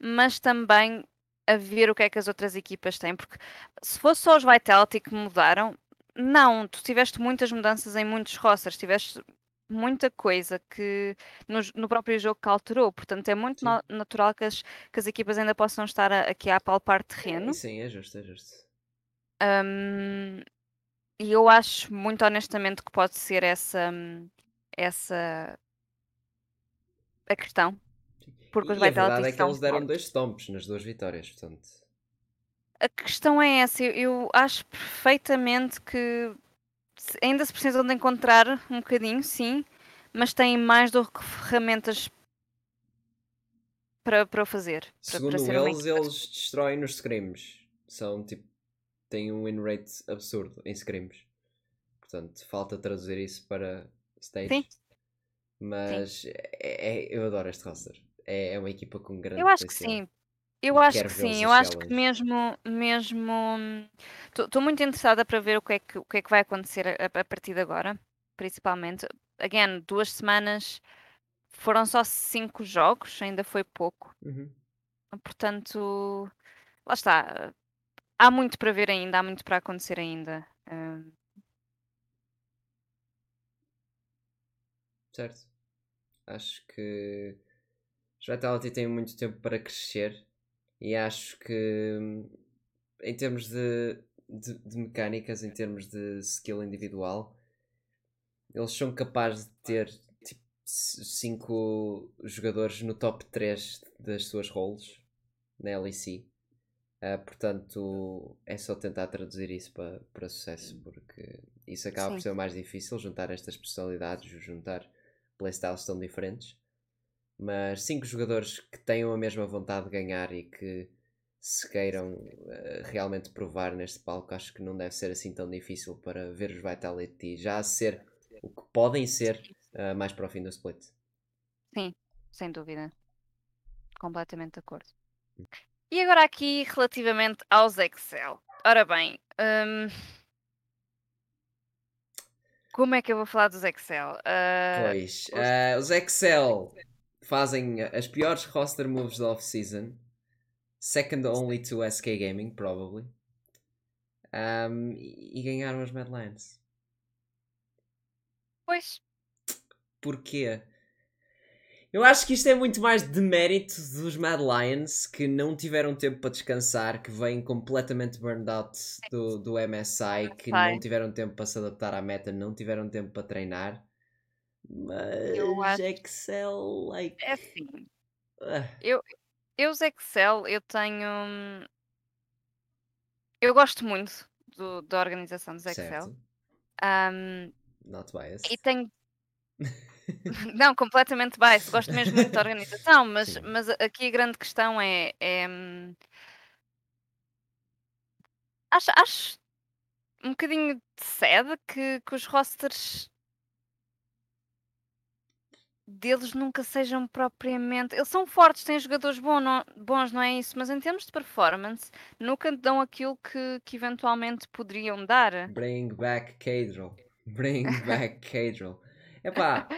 mas também a ver o que é que as outras equipas têm, porque se fosse só os Vitality que mudaram, não, tu tiveste muitas mudanças em muitos rosters, tiveste muita coisa que no, no próprio jogo que alterou, portanto é muito na- natural que as, que as equipas ainda possam estar a- aqui a apalpar terreno. É, sim, é justo, é justo. Hum, e eu acho muito honestamente que pode ser essa, hum, essa a questão. Porque os e a verdade é que eles deram fortes. dois stomps nas duas vitórias, portanto. A questão é essa, eu, eu acho perfeitamente que ainda se precisam de encontrar um bocadinho, sim, mas têm mais do que ferramentas para, para o fazer. Segundo para eles, eles destroem nos scrims. São tipo. têm um win rate absurdo em scrims. Portanto, falta traduzir isso para stage. Sim. Mas é- é- eu adoro este roster. É, é uma equipa com grande Eu acho que potencial. sim. Eu acho que sim, a eu acho que mesmo, mesmo, estou muito interessada para ver o que é que, o que, é que vai acontecer a, a partir de agora, principalmente. Again, duas semanas, foram só cinco jogos, ainda foi pouco. Uhum. Portanto, lá está. Há muito para ver ainda, há muito para acontecer ainda. Hum, Certo. Acho que os Vitality têm muito tempo para crescer e acho que em termos de, de, de mecânicas, em termos de skill individual, eles são capazes de ter tipo 5 jogadores no top 3 das suas roles na LEC. Ah, portanto, é só tentar traduzir isso para, para sucesso, porque isso acaba por Sim. ser o mais difícil, juntar estas personalidades, juntar playstyles tão diferentes. Mas cinco jogadores que tenham a mesma vontade de ganhar e que se queiram ah, realmente provar neste palco, acho que não deve ser assim tão difícil para ver os Vitality já a ser o que podem ser ah, mais para o fim do split. sim, sem dúvida. Completamente de acordo. E agora aqui relativamente aos Excel. Ora bem, hum, como é que eu vou falar dos Excel? Ah, Pois, ah, os Excel fazem as piores roster moves da off-season. Second only to SK Gaming, probably. Um, e e ganharam as Mad Lions. pois, Porquê? Eu acho que isto é muito mais de mérito dos Mad Lions que não tiveram tempo para descansar, que vêm completamente burned out do, do MSI, que não tiveram tempo para se adaptar à meta, não tiveram tempo para treinar. Mas Eu acho- Excel, like. é assim. ah, Eu os Excel, eu tenho. hum, Eu gosto muito do- da organização dos Excel. certo. Hum, Not biased. e tenho. <laughs> Não, completamente biased. Gosto mesmo muito da organização, <laughs> mas, Sim. mas aqui a grande questão é. é, hum, acho, acho um bocadinho de sede que, que os rosters deles nunca sejam propriamente. Eles são fortes, têm jogadores bom, não- bons, não é isso? Mas em termos de performance, nunca dão aquilo que, que eventualmente poderiam dar. Bring back Cadro. Bring back <laughs> Cadrell. Epá,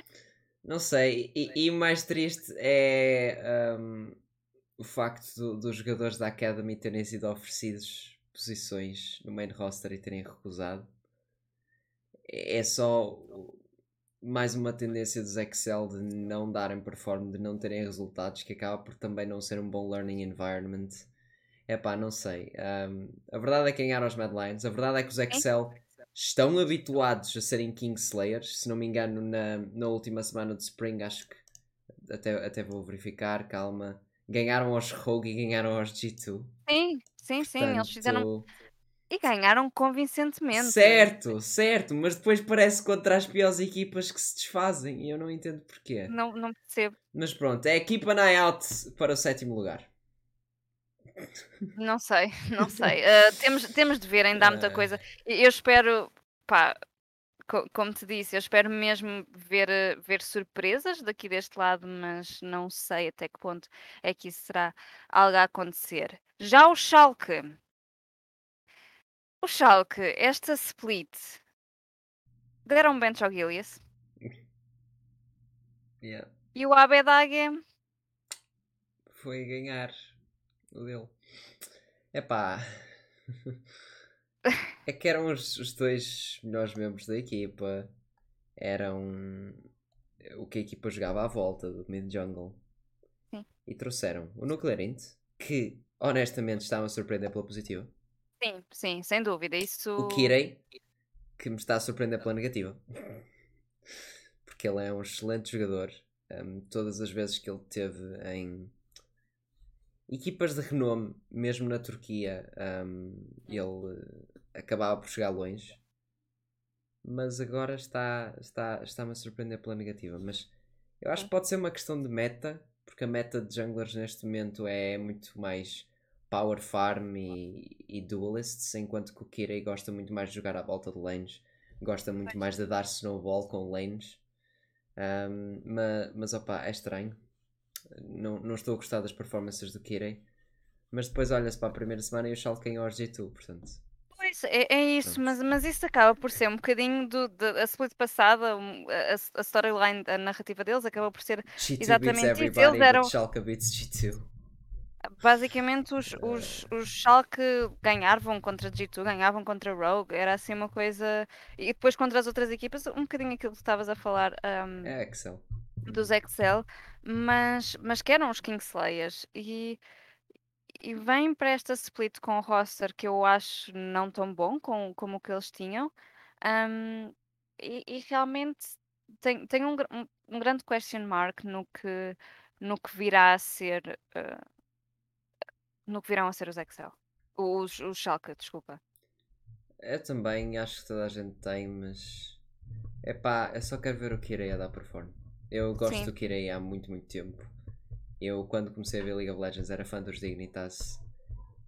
não sei. E, e mais triste é um, o facto do, dos jogadores da Academy terem sido oferecidos posições no main roster e terem recusado. É só mais uma tendência dos Excel de não darem performance, de não terem resultados, que acaba por também não ser um bom learning environment. É pá, não sei. Um, a verdade é que ganharam os Mad Lions. A verdade é que os Excel estão habituados a serem Kingslayers. Se não me engano, na, na última semana de Spring, acho que até, até vou verificar, calma. Ganharam aos Rogue e ganharam aos G2. Sim, sim, sim. Eles fizeram e ganharam convincentemente. Certo, certo, mas depois parece contra as piores equipas que se desfazem e eu não entendo porquê. Não, não percebo. Mas pronto, é a equipa na out para o sétimo lugar. Não sei, <laughs> não sei. Uh, <laughs> temos, temos de ver, ainda há muita coisa. Eu espero, pá, co como te disse, eu espero mesmo ver, ver surpresas daqui deste lado, mas não sei até que ponto é que isso será algo a acontecer. Já o Schalke o Schalke, esta split, deram bench ao Gilius Yeah. e o Abedage Foi ganhar o dele. Epá. <laughs> É que eram os, os dois melhores membros da equipa. Eram o que a equipa jogava à volta do mid jungle. Sim. E trouxeram o Nuclear Int, que honestamente estava a surpreender pela positiva. Sim, sim, sem dúvida. Isso. O Kirei, que me está a surpreender pela negativa. <laughs> Porque ele é um excelente jogador. Um, todas as vezes que ele teve em equipas de renome, mesmo na Turquia, um, ele acabava por chegar longe. Mas agora está, está, está-me a surpreender pela negativa. Mas eu acho que pode ser uma questão de meta, porque a meta de junglers neste momento é muito mais Power Farm e, e Duelists, enquanto que o Kirei gosta muito mais de jogar à volta de lanes, gosta muito mais de dar snowball com lanes. Um, mas, mas opa, é estranho. Não, não estou a gostar das performances do Kirei. Mas depois olha-se para a primeira semana e o Schalke aos G2, portanto. Pois, é, é isso, mas, mas isso acaba por ser um bocadinho do, de, a split passada, a, a storyline, a narrativa deles acaba por ser G2 exatamente isso. Eles eram... Schalke beats G2. Basicamente, os, os, os Schalke ganhavam contra G2, ganhavam contra Rogue, era assim uma coisa. E depois contra as outras equipas, um bocadinho aquilo que estavas a falar um, é Excel. dos Excel, mas, mas que eram os Kingslayers. E, e vem para esta split com o roster que eu acho não tão bom com, como o que eles tinham. Um, e, e, realmente tem, tem um, um, um, grande question mark no que, no que virá a ser. Uh, no que virão a ser os Excel. Os, os Schalke, desculpa. Eu também acho que toda a gente tem, mas. É pá, eu só quero ver o Kirei a dar performance. Eu gosto Sim. do Kirei há muito, muito tempo. Eu, quando comecei a ver League of Legends, era fã dos Dignitas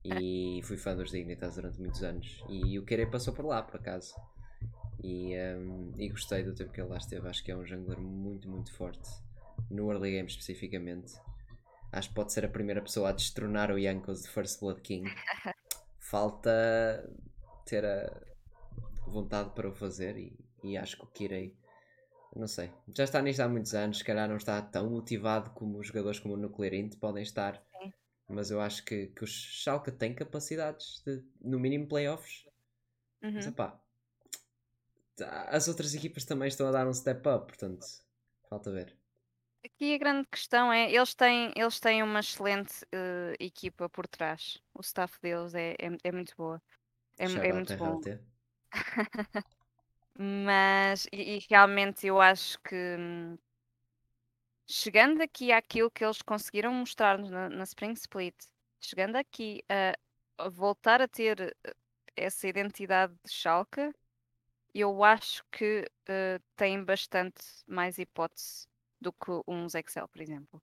e fui fã dos Dignitas durante muitos anos. E o Kirei passou por lá, por acaso. E, um, e gostei do tempo que ele lá esteve. Acho que é um jungler muito, muito forte. No early game especificamente. Acho que pode ser a primeira pessoa a destronar o Yankos de First Blood King. <laughs> Falta ter a vontade para o fazer e, e acho que o Kirei, não sei, já está nisto há muitos anos, se calhar não está tão motivado como os jogadores como o Nuclear Int podem estar, Sim. mas eu acho que, que o Schalke tem capacidades de, no mínimo, playoffs. Uhum. Mas, opá, as outras equipas também estão a dar um step up, portanto, falta ver. Aqui a grande questão é, eles têm, eles têm uma excelente eh, equipa por trás. O staff deles é, é, é muito boa. É, é muito bom. <laughs> Mas, e, e realmente eu acho que hum, chegando aqui àquilo que eles conseguiram mostrar-nos na, na Spring Split, chegando aqui a, a voltar a ter eh, essa identidade de Schalke, eu acho que uh, tem bastante mais hipótese do que uns Excel, por exemplo.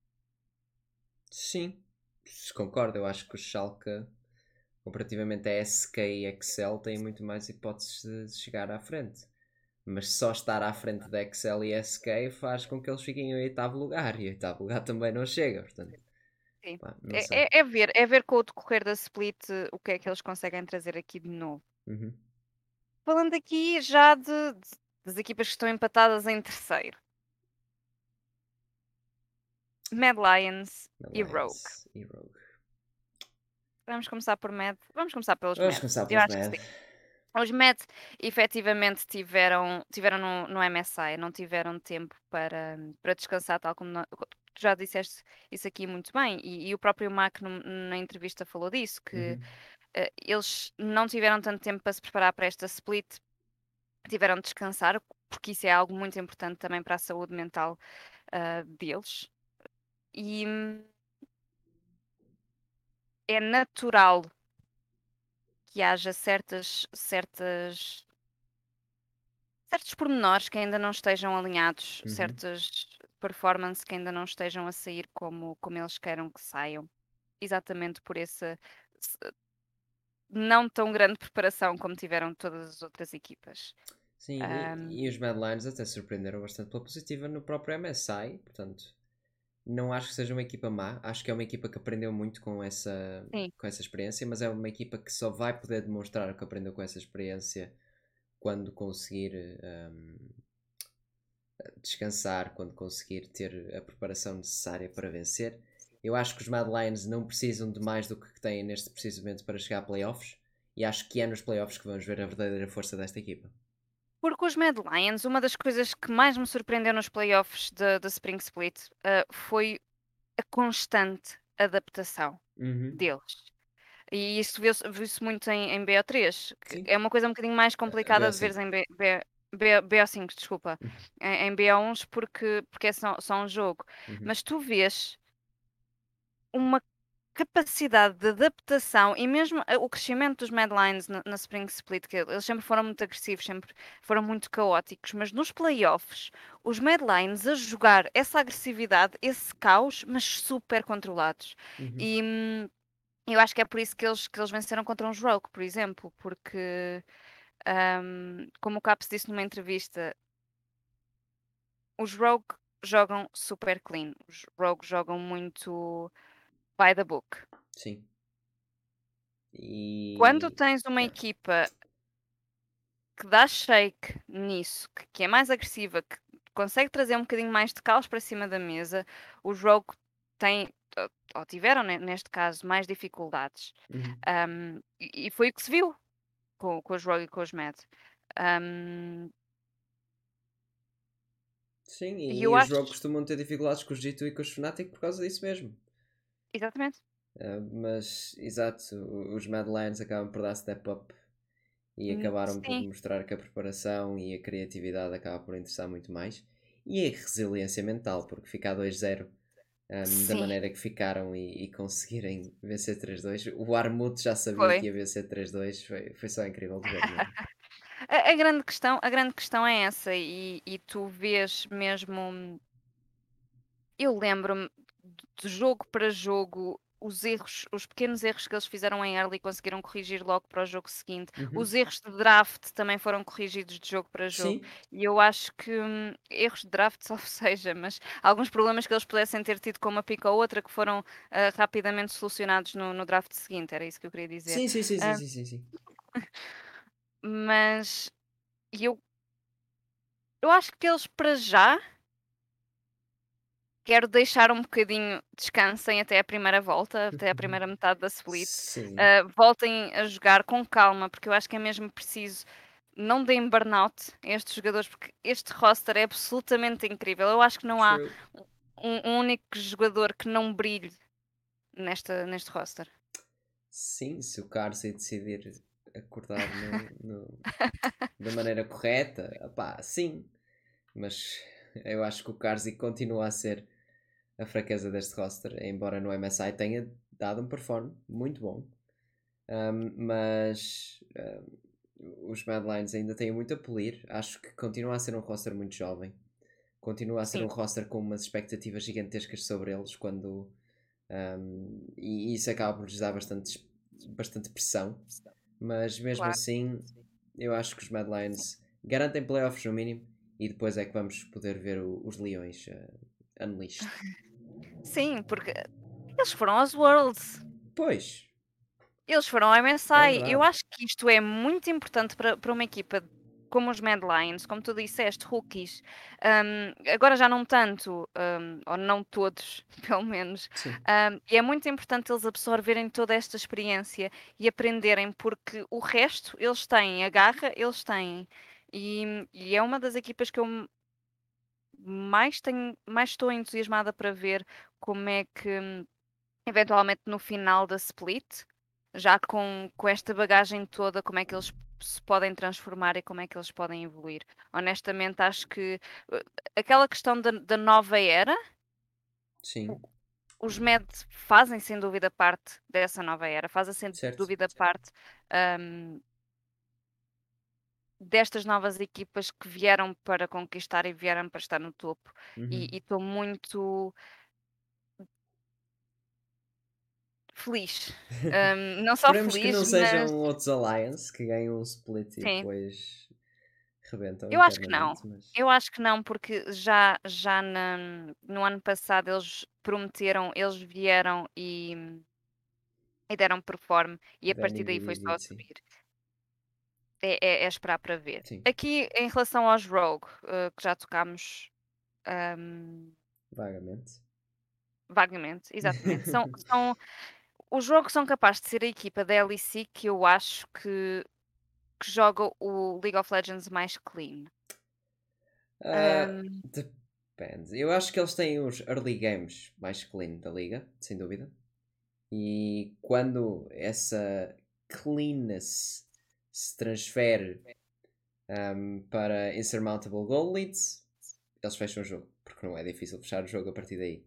Sim, concordo. Eu acho que o Schalke, comparativamente a SK e Excel, tem muito mais hipóteses de chegar à frente. Mas só estar à frente da Excel e SK faz com que eles fiquem em oitavo lugar. E oitavo lugar também não chega, portanto. Sim. Pá, é, é, é, ver, é ver com o decorrer da split o que é que eles conseguem trazer aqui de novo. Uhum. Falando aqui já de, de das equipas que estão empatadas em terceiro. Mad Lions e Rogue. E Rogue. Vamos começar por Mad. Vamos começar pelos Vamos Mad. começar pelos acho que Mad. sim. Os Mad efetivamente tiveram, tiveram no, no MSI, não tiveram tempo para, para descansar, tal como nó- tu já disseste isso aqui muito bem, e, e o próprio Mac num- na entrevista falou disso, que Uhum. eh, eles não tiveram tanto tempo para se preparar para esta split, tiveram de descansar, porque isso é algo muito importante também para a saúde mental ah, deles. E é natural que haja certas, certas, certos pormenores que ainda não estejam alinhados, Uhum. certas performances que ainda não estejam a sair como, como eles queiram que saiam. Exatamente por essa não tão grande preparação como tiveram todas as outras equipas. Sim, e- Ahm. e, os Mad Lions até surpreenderam bastante pela positiva no próprio MSI, portanto, não acho que seja uma equipa má, acho que é uma equipa que aprendeu muito com essa, Sim. com essa experiência, mas é uma equipa que só vai poder demonstrar o que aprendeu com essa experiência quando conseguir ahm, descansar, quando conseguir ter a preparação necessária para vencer. Eu acho que os Mad Lions não precisam de mais do que têm neste preciso momento para chegar a playoffs, e acho que é nos playoffs que vamos ver a verdadeira força desta equipa. Porque os Mad Lions, uma das coisas que mais me surpreendeu nos playoffs da Spring Split ah, foi a constante adaptação Uhum. deles. E isso viu-se viu-se muito em, em BO3, que Sim. é uma coisa um bocadinho mais complicada de BO5. veres em B, B, B, BO5, desculpa, Uhum. em, em BO1s porque, porque é só, só um jogo. Uhum. Mas tu vês uma capacidade de adaptação e mesmo eh, o crescimento dos Mad Lions na, na Spring Split, que eles sempre foram muito agressivos, sempre foram muito caóticos, mas nos playoffs, os Mad Lions a jogar essa agressividade, esse caos, mas super controlados. Uhum. E hum, eu acho que é por isso que eles, que eles venceram contra uns Rogue, por exemplo, porque, hum, como o Caps disse numa entrevista, os Rogue jogam super clean, os Rogue jogam muito by the book. Sim. E... Quando tens uma é. equipa que dá shake nisso, que, que é mais agressiva, que consegue trazer um bocadinho mais de caos para cima da mesa, os Rogue têm, ou- tiveram, ne- neste caso, mais dificuldades. Uhum. Um, e, e foi o que se viu com, com os Rogue e com os Mad. Um, Sim, E e, os acho- jogos costumam ter dificuldades com os G2 e com os Fnatic por causa disso mesmo. Exatamente. Ah, mas, exato, os Mad Lions acabam por dar step up e Hum, acabaram por sim. mostrar que a preparação e a criatividade acaba por interessar muito mais. E a resiliência mental, porque ficar 2-0 ah, da maneira que ficaram e, e conseguirem <laughs> vencer 3-2. O Armut já sabia Foi. que ia vencer 3-2, foi, foi só incrível de ver. <laughs> A, a grande questão, a grande questão é essa, e, e tu vês mesmo. Eu lembro-me de jogo para jogo os erros, os pequenos erros que eles fizeram em early conseguiram corrigir logo para o jogo seguinte. Uhum. Os erros de draft também foram corrigidos de jogo para jogo. Sim, E eu acho que hum, erros de draft, <laughs> salvo seja, mas alguns problemas que eles pudessem ter tido com uma pica ou outra que foram ah, rapidamente solucionados no, no draft seguinte, era isso que eu queria dizer. sim, sim, sim, Ah. sim, sim, sim. <laughs> Mas eu, eu acho que eles para já quero deixar um bocadinho, descansem até a primeira volta, até a primeira metade da split. Sim. Ah, voltem a jogar com calma, porque eu acho que é mesmo preciso. Não deem burnout a estes jogadores, porque este roster é absolutamente incrível. Eu acho que não há um, um único jogador que não brilhe nesta, neste roster. Sim, se o Carson decidir acordar no- <laughs> no- da maneira correta, opá, sim. Mas eu acho que o Karzi continua a ser a fraqueza deste roster, embora no MSI tenha dado um perform muito bom. Um, mas um, os Mad Lions ainda têm muito a polir. Acho que continua a ser um roster muito jovem. Continua a ser Sim. um roster com umas expectativas gigantescas sobre eles quando um, e isso acaba por lhes dar bastante, bastante pressão. Mas mesmo Claro. assim, eu acho que os Mad Lions garantem playoffs no mínimo e depois é que vamos poder ver o- os Leões uh, unleashed. <laughs> Sim, porque eles foram aos Worlds. Pois, Eles foram ao É MSI. verdade. eu acho que isto é muito importante para, para uma equipa como os Mad Lions, como tu disseste, rookies. Um, agora já não tanto, um, ou não todos, <laughs> pelo menos. Um, e é muito importante eles absorverem toda esta experiência e aprenderem, porque o resto eles têm, a garra eles têm. E, e é uma das equipas que eu mais tenho, mais estou entusiasmada para ver como é que hum, eventualmente no final da split, já com, com esta bagagem toda, como é que eles se podem transformar e como é que eles podem evoluir. Honestamente, acho que uh, aquela questão da, da nova era, Sim, os MED fazem sem dúvida parte dessa nova era, fazem sem certo. dúvida parte um, destas novas equipas que vieram para conquistar e vieram para estar no topo. Uhum. E estou muito feliz. <laughs> Um, não só Esperemos feliz, que não mas sejam outros Alliance que ganham um split e sim. depois rebentam Eu acho que não. mas Eu acho que não, porque já, já na- no ano passado eles prometeram, eles vieram e, e deram perform e a partir Vanny daí foi só a subir. É, é- é esperar para ver. Sim, Aqui em relação aos Rogue, uh, que já tocámos um, vagamente. vagamente, exatamente, são, <laughs> são, os Rogue são capazes de ser a equipa da LEC que eu acho que, que joga o League of Legends mais clean. Ah, Um, depende. Eu acho que eles têm os early games mais clean da liga, sem dúvida. E quando essa cleanness se transfere um, para insurmountable goal leads, eles fecham o jogo, porque não é difícil fechar o jogo a partir daí.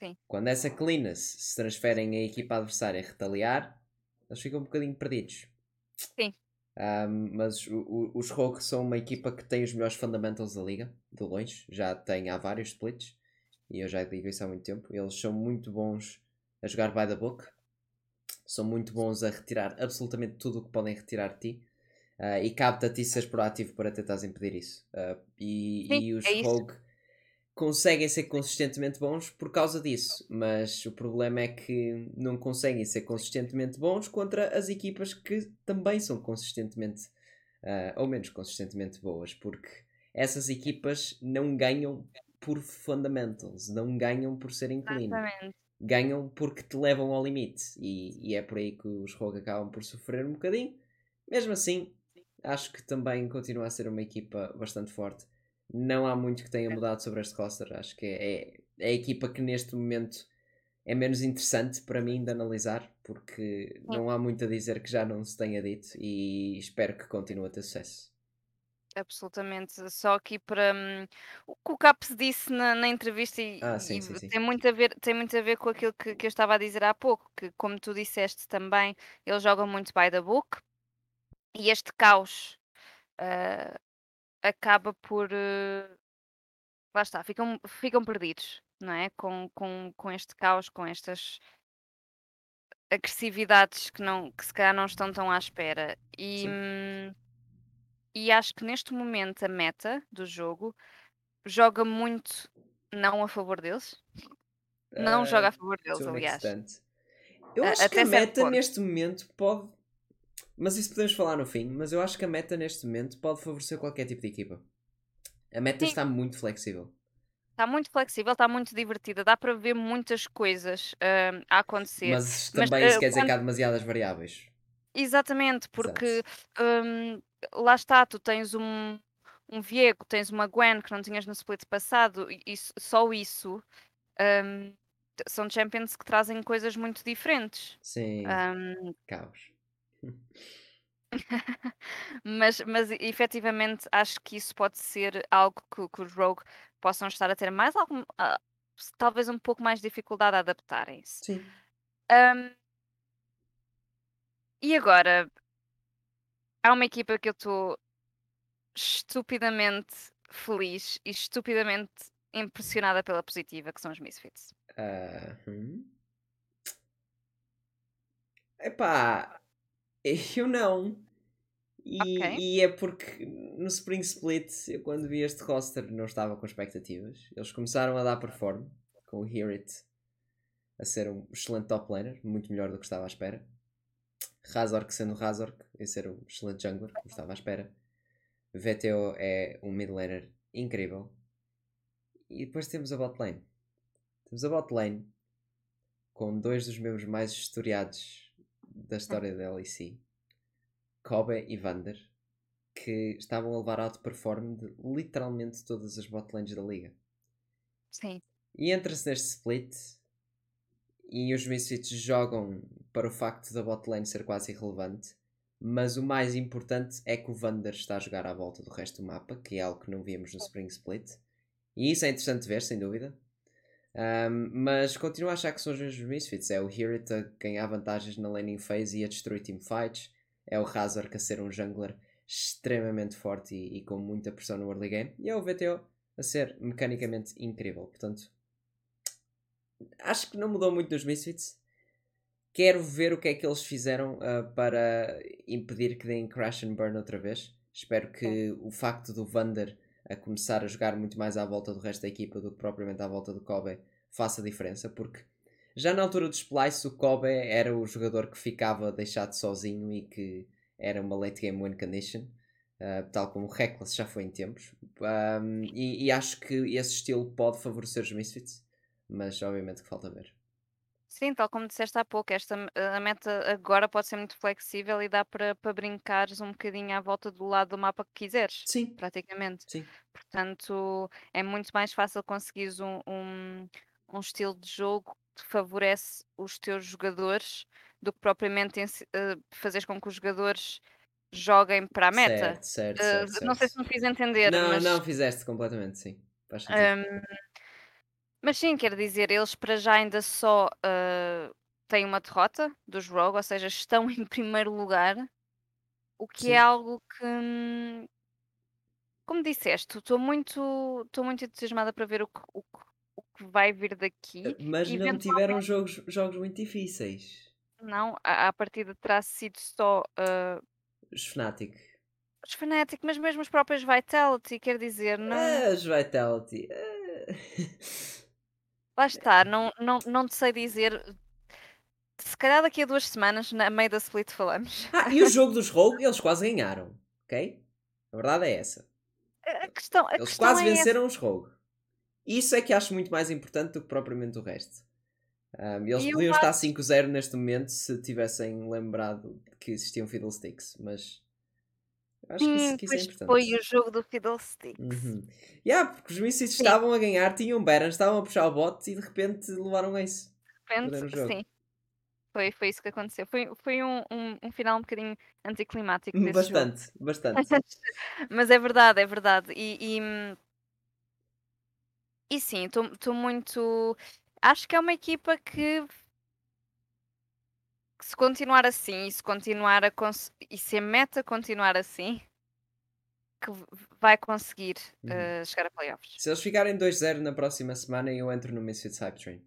sim, Quando essa cleanness se transfere em a equipa adversária retaliar, eles ficam um bocadinho perdidos. sim, Um, mas o- o- os Rogue são uma equipa que tem os melhores fundamentals da liga, de longe. Já tem há vários splits e eu já digo isso há muito tempo. Eles são muito bons a jogar by the book, são muito bons a retirar absolutamente tudo o que podem retirar de ti. Ah, e cabe-te a ti seres proativo para tentares impedir isso. Ah, e, sim, e os é. Rogue conseguem ser consistentemente bons por causa disso, mas o problema é que não conseguem ser consistentemente bons contra as equipas que também são consistentemente ah, ou menos consistentemente boas, porque essas equipas não ganham por fundamentals, não ganham por serem clean, Exatamente. Ganham porque te levam ao limite e, e é por aí que os Rogue acabam por sofrer um bocadinho. Mesmo assim, acho que também continua a ser uma equipa bastante forte. Não há muito que tenha mudado sobre este roster. Acho que é, é a equipa que neste momento é menos interessante para mim de analisar, porque não há muito a dizer que já não se tenha dito e espero que continue a ter sucesso. Absolutamente. Só aqui para hum, o que o Caps disse na, na entrevista e, Ah, sim, e sim, sim. tem muito a ver, tem muito a ver com aquilo que, que eu estava a dizer há pouco, que como tu disseste também, eles jogam muito by the book e este caos ah, acaba por ah, lá está, ficam, ficam perdidos, não é? Com, com, com este caos, com estas agressividades que não, que se calhar não estão tão à espera. E, Sim. hum, e acho que neste momento a meta do jogo joga muito não a favor deles. Não joga a favor deles, an aliás. extent. Eu acho que até a meta neste momento pode. Mas isso podemos falar no fim. Mas eu acho que a meta neste momento pode favorecer qualquer tipo de equipa. A meta Sim. está muito flexível. Está muito flexível, está muito divertida, dá para ver muitas coisas hum, a acontecer. Mas Mas também ah, isso quer dizer quando- que há demasiadas variáveis. Exatamente, porque hum, lá está, tu tens um, um Viego, tens uma Gwen que não tinhas no split passado, e isso- só isso hum, são champions que trazem coisas muito diferentes. Sim, Hum, caos. <laughs> mas, mas efetivamente acho que isso pode ser algo que, que os Rogue possam estar a ter mais algum, ah, talvez um pouco mais de dificuldade a adaptarem-se. Sim. Hum, e agora, há uma equipa que eu estou estupidamente feliz e estupidamente impressionada pela positiva, que são os Misfits. Hum. Epá, <laughs> eu não. E, Ok. e é porque no Spring Split, eu quando vi este roster não estava com expectativas. Eles começaram a dar perform com o Hear It a ser um excelente top laner, muito melhor do que estava à espera. Razork sendo Razork e ser um excelente jungler, como estava à espera. VTO é um mid laner incrível. E depois temos a bot lane. Temos a bot lane com dois dos membros mais historiados da história da LEC, Kobe e Vander, que estavam a levar outperform de literalmente todas as botlanes da liga. Sim. E entra-se neste split e os Misfits jogam para o facto da botlane ser quase irrelevante, mas o mais importante é que o Vander está a jogar à volta do resto do mapa, que é algo que não víamos no Spring Split. E isso é interessante ver, sem dúvida. Um, mas continuo a achar que são os mesmos Misfits. É o Hirit a ganhar vantagens na laning phase e a destruir teamfights. É o Razor a ser um jungler extremamente forte e, e, com muita pressão no early game. E é o VTO a ser mecanicamente incrível. Portanto, acho que não mudou muito nos Misfits. Quero ver o que é que eles fizeram uh, para impedir que deem Crash and Burn outra vez. Espero que o facto do Vander a começar a jogar muito mais à volta do resto da equipa do que propriamente à volta do Kobe faça diferença, porque já na altura do Splice o Kobe era o jogador que ficava deixado sozinho e que era uma late game win condition, uh, tal como o Reckless já foi em tempos. Um, e, e, acho que esse estilo pode favorecer os Misfits, mas obviamente que falta ver. Sim, tal como disseste há pouco, esta a meta agora pode ser muito flexível e dá para para brincares um bocadinho à volta do lado do mapa que quiseres, Sim, praticamente. sim. Portanto, é muito mais fácil conseguires um, um, um estilo de jogo que favorece os teus jogadores do que propriamente uh, fazeres com que os jogadores joguem para a meta. Certo, certo, Uh, certo, não sei se me fiz entender, Não, mas. não, fizeste completamente, sim. Faz sentido. Mas sim, quer dizer, eles para já ainda só uh, têm uma derrota dos Rogue, ou seja, estão <laughs> em primeiro lugar, o que é algo que, hum, como disseste, estou muito, estou muito entusiasmada para ver o que, o, o que vai vir daqui. Mas não tiveram jogos, jogos muito difíceis. Não, a, a partida terá sido só uh, os Fnatic. Os Fnatic, mas mesmo os próprios Vitality, quer dizer, não. Ah, os Vitality. Ah. <laughs> Lá está, não, não, não te sei dizer. Se calhar daqui a duas semanas, na meio da split, falamos. Ah, e o jogo dos <laughs> Rogue, eles quase ganharam, ok? A verdade é essa. A questão, a eles questão quase é venceram essa. os Rogue. Isso é que acho muito mais importante do que propriamente o resto. Um, eles podiam estar 5-0 neste momento se tivessem lembrado que existiam Fiddlesticks, mas acho que isso, que isso é. Foi o jogo do Fiddlesticks. Uhum. Yeah, porque os Misfits estavam a ganhar, tinham Baron, estavam a puxar o bot e de repente levaram isso. De repente, sim. Foi, foi isso que aconteceu. Foi, foi um, um, um final um bocadinho anticlimático. Bastante, jogo. bastante. <laughs> Mas é verdade, é verdade. E, e, e sim, estou muito. Acho que é uma equipa que se continuar assim e se continuar a e se a meta continuar assim que vai conseguir Uhum. uh, chegar a playoffs. Se eles ficarem 2-0 na próxima semana, eu entro no Misfits Hype Train.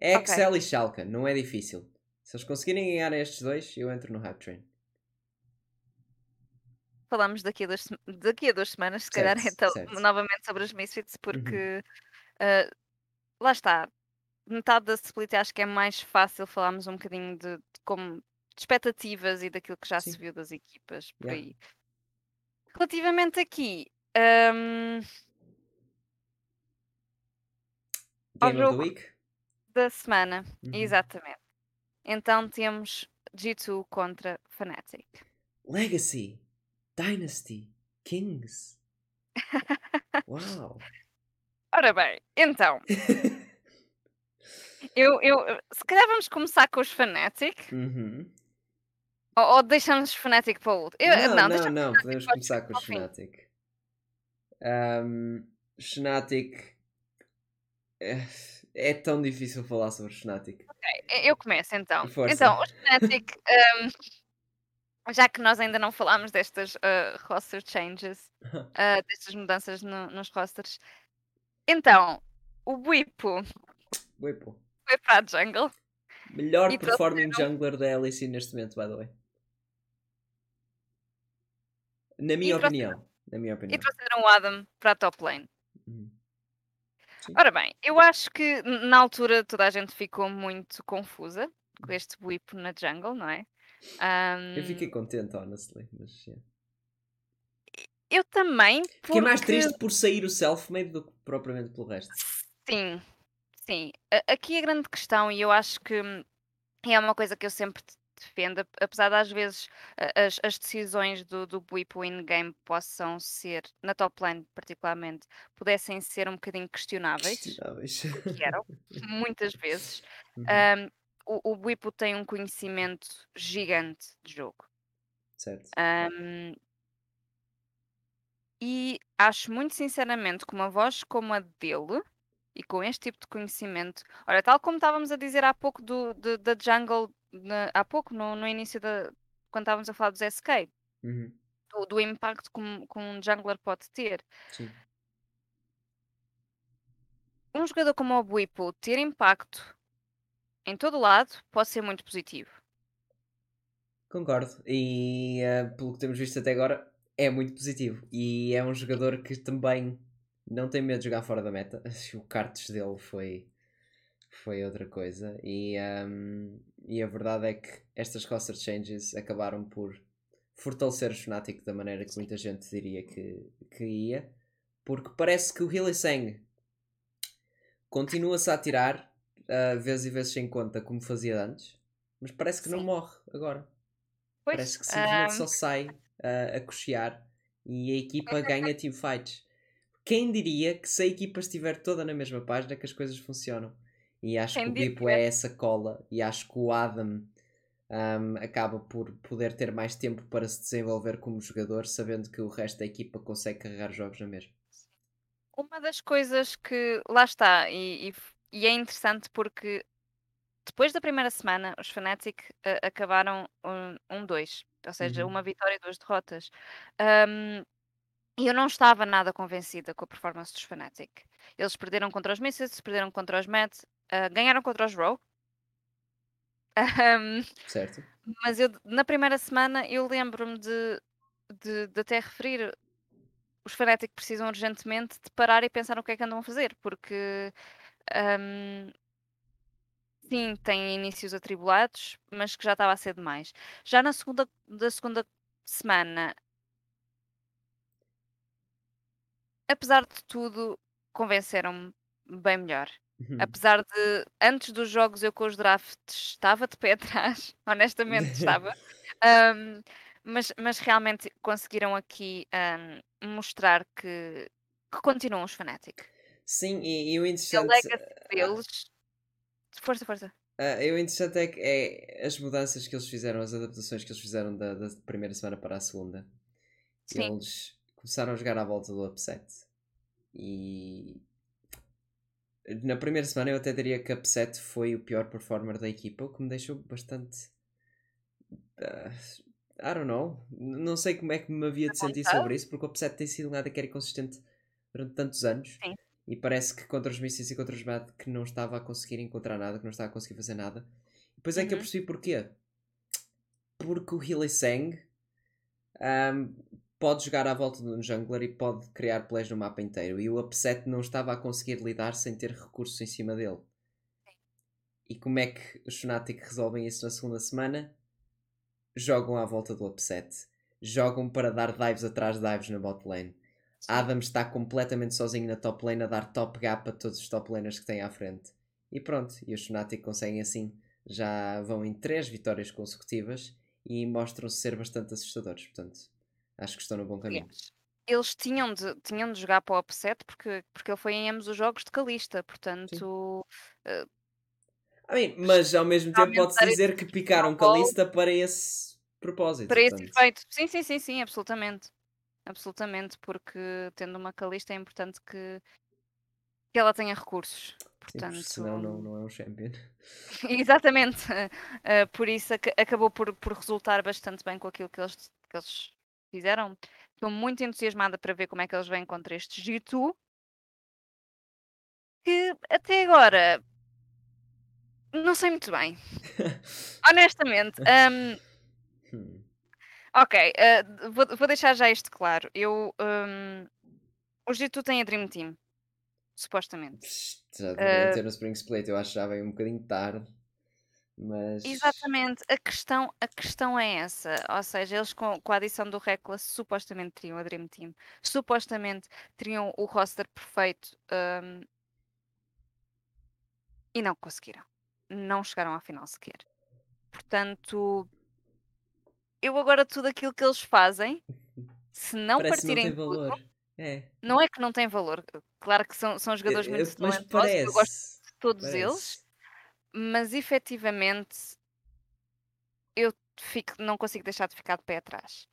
É Ok. Excel e Schalke, não é difícil. Se eles conseguirem ganhar estes dois, eu entro no Hype Train. Falamos daqui a duas, daqui a duas semanas, se calhar, Certo, então, certo. novamente sobre os Misfits, Uhum. porque uh, lá está. Metade da split acho que é mais fácil falarmos um bocadinho de, de como de expectativas e daquilo que já Sim. se viu das equipas por Yeah. aí. Relativamente aqui, um, Ao Game jogo. Da semana, Uhum. exatamente. Então temos G2 contra Fnatic. Legacy, Dynasty, Kings. <laughs> Uau! Ora bem, então, <laughs> eu, eu, se calhar vamos começar com os Fnatic, Uhum. ou, ou deixamos os Fnatic para o último? Eu- Não, não, não, não, podemos começar com os fim. Fnatic. Um, Fnatic. É, é tão difícil falar sobre os Fnatic. Eu começo então. Força. Então, os Fnatic, <laughs> um, já que nós ainda não falámos destas uh, roster changes, uh, destas mudanças no- nos rosters, então, o Buipo Whipple. Foi para a jungle. Melhor E performing jungler da LEC neste momento, by the way. Na minha trouxeram- opinião. Na minha E opinião. trouxeram o Adam para a top lane. Uhum. Ora bem, eu acho que na altura toda a gente ficou muito confusa com este Buipo na jungle, não é? Um, Eu fiquei contente, honestly. Mas, yeah. Eu também, Fiquei mais porque triste por sair o self-made do que propriamente pelo resto. sim, sim. Aqui a grande questão, e eu acho que hum, é uma coisa que eu sempre de defendo, ap apesar de às vezes as as decisões do do Bwipo in-game possam ser, na top lane particularmente, pudessem ser um bocadinho questionáveis, Questionáveis. porque eram, muitas vezes. <laughs> Uhum, Hum, o o tem um conhecimento gigante de jogo. certo. Hum, e acho muito sinceramente que uma voz como a dele, e com este tipo de conhecimento olha, tal como estávamos a dizer há pouco do de da jungle na há pouco no no início da quando estávamos a falar dos SK, Uhum, do do impacto que um que um jungler pode ter. sim. Um jogador como o Bwipo ter impacto em todo o lado pode ser muito positivo. Concordo. E eh, pelo que temos visto até agora, é muito positivo. E é um jogador que também não tem medo de jogar fora da meta. <laughs> O cartes dele foi, foi outra coisa. E, ehm, e a verdade é que estas roster changes acabaram por fortalecer o Fnatic da maneira que muita gente diria que, que ia. Porque parece que o Hylissang continua-se a atirar, uh, vezes e vezes sem conta, como fazia antes. Mas parece que não morre agora. Pois, Parece que simplesmente hã, só sai uh, a cochear e a equipa ganha teamfights. Quem diria que se a equipa estiver toda na mesma página que as coisas funcionam? E acho Quem que o Bipo é essa cola e acho que o Adam um, acaba por poder ter mais tempo para se desenvolver como jogador, sabendo que o resto da equipa consegue carregar jogos na mesma. uma das coisas que lá está, e e e é interessante porque depois da primeira semana os Fnatic a acabaram, hum, 1-2, ou seja, Uhum, uma vitória e 2 derrotas. E eu não estava nada convencida com a performance dos Fnatic. Eles perderam contra os Misfits, perderam contra os Mad, hã, ganharam contra os Rogue. Hum, certo? mas eu na primeira semana eu lembro-me de de de até referir os Fnatic precisam urgentemente de parar e pensar no que é que andam a fazer, porque, hum, sim, têm inícios atribulados, mas que já estava a ser demais. Já na segunda da segunda semana, apesar de tudo, convenceram-me bem melhor. Uhum. Apesar de antes dos jogos eu com os drafts estava de pé <laughs> atrás, honestamente <laughs> estava. Hum, mas mas realmente conseguiram aqui, hum, mostrar que que continuam os Fnatic. Sim, e, e o interessante. legacy ah, deles força, força. ah, e o interessante é que é as mudanças que eles fizeram, as adaptações que eles fizeram da, da primeira semana para a segunda. Sim, Eles começaram a jogar à volta do upset. E na primeira semana eu até diria que upset foi o pior performer da equipa, o que me deixou bastante. ah, I don't know. Não sei como é que me havia de sentir sobre isso, porque o upset tem sido um nada que era consistente durante tantos anos. Sim. E parece que contra os Missis e contra os Mad que não estava a conseguir encontrar nada, que não estava a conseguir fazer nada. Depois é que eu Uhum. percebi porquê. Porque o Hylissang um, pode jogar à volta de um jungler e pode criar plays no mapa inteiro. E o Upset não estava a conseguir lidar sem ter recursos em cima dele. E como é que os Fnatic resolvem isso na segunda semana? Jogam à volta do Upset. Jogam para dar dives atrás de dives na bot lane. Adam está completamente sozinho na top lane a dar top gap a todos os top laners que tem à frente. E pronto, e os Fnatic conseguem assim, já vão em 3 vitórias consecutivas e mostram-se ser bastante assustadores. Portanto, acho que estão no bom caminho. Aliás, eles tinham de tinham de jogar para o upset porque porque ele foi em ambos os jogos de Calista, portanto, mean, mas ao mesmo tempo pode-se dizer esse que picaram Calista para esse propósito. para esse portanto. efeito. Sim, sim, sim, sim, absolutamente. Absolutamente, porque tendo uma Calista é importante que que ela tenha recursos. Sim, Portanto senão não, não é um champion. <laughs> exatamente, <laughs> eh, por isso aca acabou por por resultar bastante bem com aquilo que eles que eles fizeram. Estou muito entusiasmada para ver como é que eles vêm contra este G2 que até agora não sei muito bem. <laughs> Honestamente, hum, Hum. ok, eh, vou vou deixar já isto claro. Eu, hum, o G2 tem a Dream Team, supostamente. Já deveriam Eh, ter no Spring Split, eu acho que já veio um bocadinho tarde. Mas. Exatamente, a questão, a questão é essa. Ou seja, eles com, com a adição do Reckless supostamente teriam a Dream Team, supostamente teriam o roster perfeito hum, e não conseguiram. Não chegaram à final sequer. Portanto, eu agora tudo aquilo que eles fazem, se não Parece que não partirem tem tudo, valor. É. não é que não tem valor. Claro que são, são jogadores Eu- muito eu- mas talentosos, eu gosto parece. de todos parece. eles, mas efetivamente eu fico, não consigo deixar de ficar de pé atrás.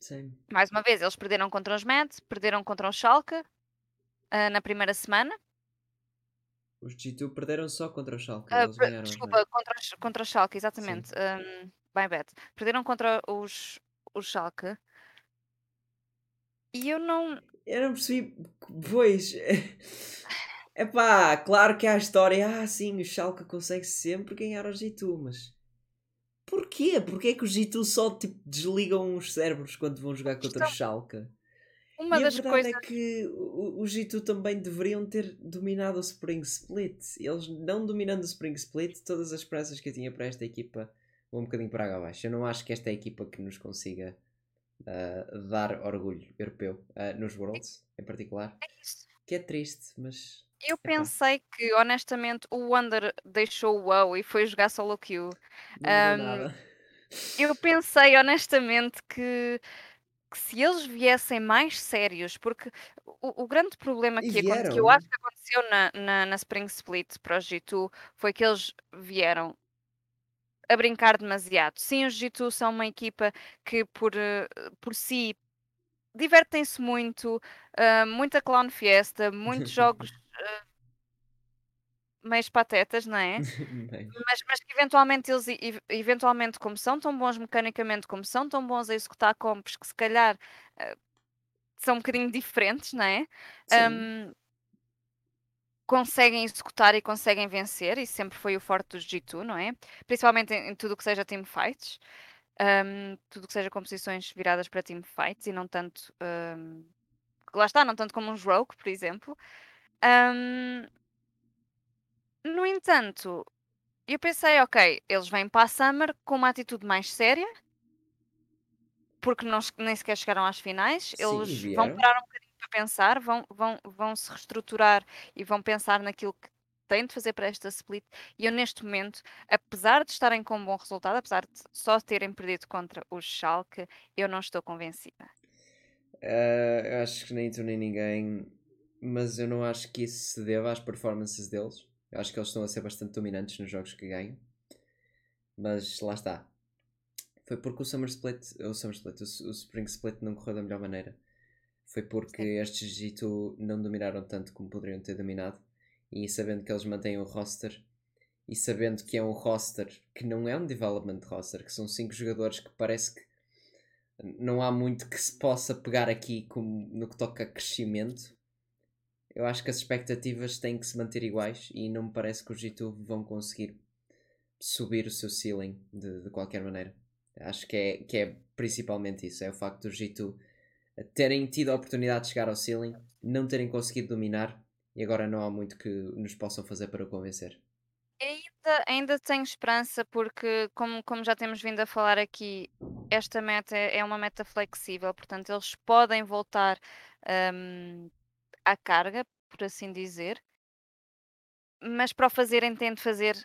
Sim. mais uma vez, eles perderam contra os Mets, perderam contra o Schalke ah, na primeira semana. Os G2 perderam só contra o Schalke. Per- ganharam. desculpa, Mets. contra, os- contra o Schalke, exatamente. Um, my bad. Perderam contra os, os Schalke. E eu não. Eu não percebi. Pois. <laughs> É pá, claro que há a história. Ah, sim, o Schalke consegue sempre ganhar aos G2, mas. Porquê? Porquê é que os G2 só tipo, desligam os cérebros quando vão jogar contra o Schalke? Uma e a das verdade coisas. é que o- os G2 também deveriam ter dominado o Spring Split. Eles não dominando o Spring Split, todas as esperanças que eu tinha para esta equipa vão um bocadinho para água abaixo. Eu não acho que esta é a equipa que nos consiga ah, dar orgulho europeu ah, nos Worlds, em particular. Que é triste, mas. Eu pensei que, honestamente, o Wonder deixou o WoW e foi jogar solo queue. Não nada. Eu pensei, honestamente, que, que se eles viessem mais sérios, porque o, o grande problema que, que eu acho que aconteceu na, na, na Spring Split para os G2 foi que eles vieram a brincar demasiado. Sim, os G2 são uma equipa que, por, eh, por si, divertem-se muito, ah, muita clown fiesta, muitos <laughs> jogos meios patetas, não é? <laughs> Mas, mas que eventualmente eles, eventualmente, como são tão bons mecanicamente, como são tão bons a executar compos, que se calhar eh, são um bocadinho diferentes, não é? Ahm, conseguem executar e conseguem vencer, e sempre foi o forte dos G2, não é? Principalmente em, em tudo o que seja teamfights, ahm, tudo o que seja composições viradas para teamfights e não tanto. ahm, lá está, não tanto como uns Rogue, por exemplo. Ahm, no entanto, eu pensei, ok, eles vêm para a Summer com uma atitude mais séria, porque não, nem sequer chegaram às finais. Sim, Eles vão parar um bocadinho para pensar, vão, vão, vão se reestruturar e vão pensar naquilo que têm de fazer para esta split. E eu, neste momento, apesar de estarem com um bom resultado, apesar de só terem perdido contra o Schalke, eu não estou convencida. Ah, eu acho que nem tu nem ninguém, mas eu não acho que isso se deva às performances deles. Eu acho que eles estão a ser bastante dominantes nos jogos que ganham. Mas lá está. Foi porque o Summer Split, o Summer Split, o, o Spring Split não correu da melhor maneira. Foi porque estes G2 não dominaram tanto como poderiam ter dominado. E sabendo que eles mantêm o roster e sabendo que é um roster que não é um development roster, que são 5 jogadores que parece que não há muito que se possa pegar aqui como no que toca a crescimento. Eu acho que as expectativas têm que se manter iguais e não me parece que os G2 vão conseguir subir o seu ceiling de, de qualquer maneira. Acho que é, que é principalmente isso: é o facto dos G2 terem tido a oportunidade de chegar ao ceiling, não terem conseguido dominar e agora não há muito que nos possam fazer para o convencer. Ainda, ainda tenho esperança porque, como, como já temos vindo a falar aqui, esta meta é é uma meta flexível, portanto, eles podem voltar hum, à carga, por assim dizer, mas para o fazerem, têm de fazer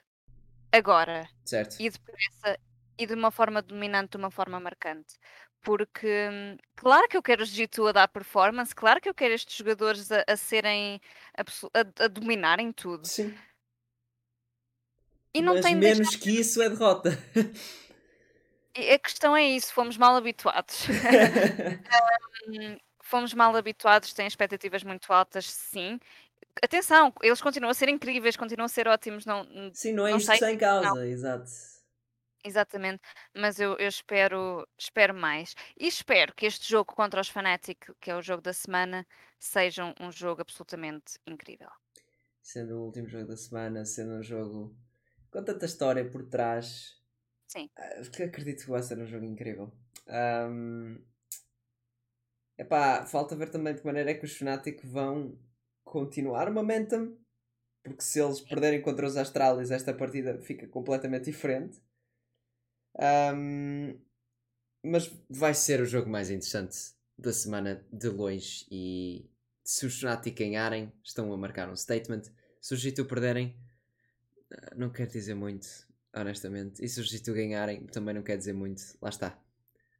agora Certo? e depressa e de uma forma dominante, de uma forma marcante. Porque, hum, claro que eu quero G2 a dar performance, claro que eu quero estes jogadores a, a serem a, a dominarem tudo. Sim. E não Mas tem menos que isso é derrota. A questão é isso, fomos mal habituados. <laughs> <laughs> Hum, fomos mal habituados, têm expectativas muito altas, sim. Atenção, eles continuam a ser incríveis, continuam a ser ótimos, não, n- Sim, não é não isto sei, está em causa, exato. exatamente, mas eu, eu espero, espero mais. E espero que este jogo contra os Fnatic, que é o jogo da semana, seja um, um jogo absolutamente incrível. Sendo o último jogo da semana, sendo um jogo com tanta história por trás. Sim. ah, que acredito que vai ser um jogo incrível. Ahm, epá, falta ver também de que maneira é que os Fnatic vão continuar o momentum porque se eles perderem contra os Astralis, esta partida fica completamente diferente. Um, mas vai ser o jogo mais interessante da semana de longe. E se os Fnatic ganharem, estão a marcar um statement. Se os G2 perderem, ah, não quer dizer muito, honestamente. E se os G2 ganharem, também não quer dizer muito. Lá está.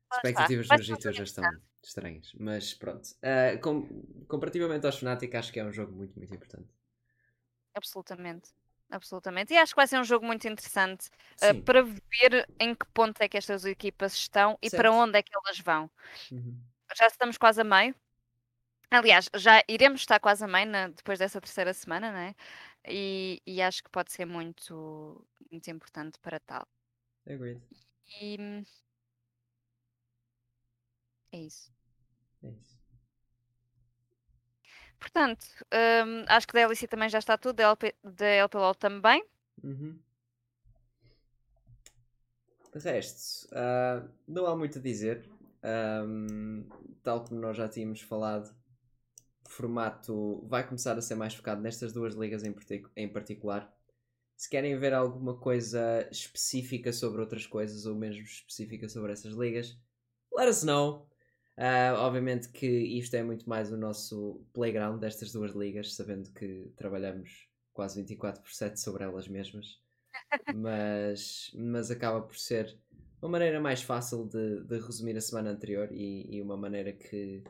As expectativas dos G2 já estão estranhas. Mas pronto. Uh, com, comparativamente aos Fnatic, acho que é um jogo muito, muito importante. Absolutamente. Absolutamente. E acho que vai ser um jogo muito interessante uh, para ver em que ponto é que estas equipas estão e para onde é que elas vão. Uhum. Já estamos quase a meio. Aliás, já iremos estar quase a meio na- depois dessa terceira semana, né? E, e acho que pode ser muito, muito importante para tal. Agreed. E é isso. É isso. Portanto, hum, acho que da LEC também já está tudo, da, LP, da LPLOL também. Uhum. De resto, uh, não há muito a dizer. Um, tal como nós já tínhamos falado, o formato vai começar a ser mais focado nestas duas ligas em, em particular. Se querem ver alguma coisa específica sobre outras coisas, ou mesmo específica sobre essas ligas, let us know. Uh, obviamente que isto é muito mais o nosso playground destas duas ligas, sabendo que trabalhamos quase 24 por 7 sobre elas mesmas. <laughs> mas, mas acaba por ser uma maneira mais fácil de, de resumir a semana anterior e, e, uma maneira que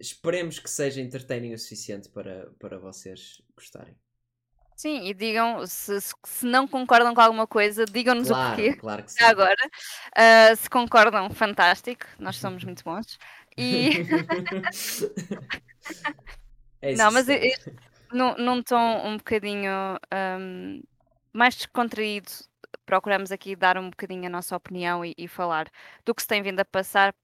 esperemos que seja entertaining o suficiente para, para vocês gostarem. Sim, e digam, se, se não concordam com alguma coisa, digam-nos claro, o porquê. <laughs> Claro que sim. Agora, uh, se concordam, fantástico, nós somos muito bons. <laughs> E. é isso não, mas eu, eu, num, num tom um bocadinho um, mais descontraído, procuramos aqui dar um bocadinho a nossa opinião e, e falar do que se tem vindo a passar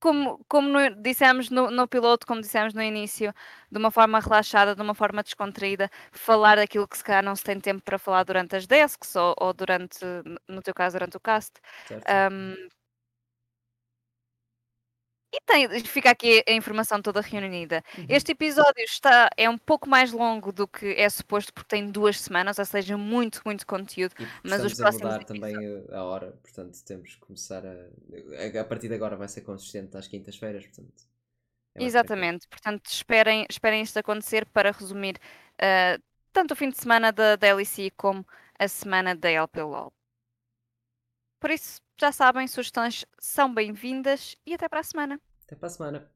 como, como no, dissemos no, no piloto, como dissemos no início, de uma forma relaxada, de uma forma descontraída, falar daquilo que se calhar não se tem tempo para falar durante as desks ou, ou durante, no teu caso, durante o cast. Um, e tem, fica aqui a informação toda reunida. Uhum. Este episódio está, é um pouco mais longo do que é suposto, porque tem duas semanas, ou seja, muito, muito conteúdo. E mas os próximos. A mudar também a hora, portanto, temos que começar a. A partir de agora vai ser consistente às quintas-feiras, portanto. É Exatamente, portanto, esperem, esperem isto acontecer para resumir uh, tanto o fim de semana da, da LEC como a semana da LPLOL. Por isso, já sabem, sugestões são bem-vindas e até para a semana. Até para a semana.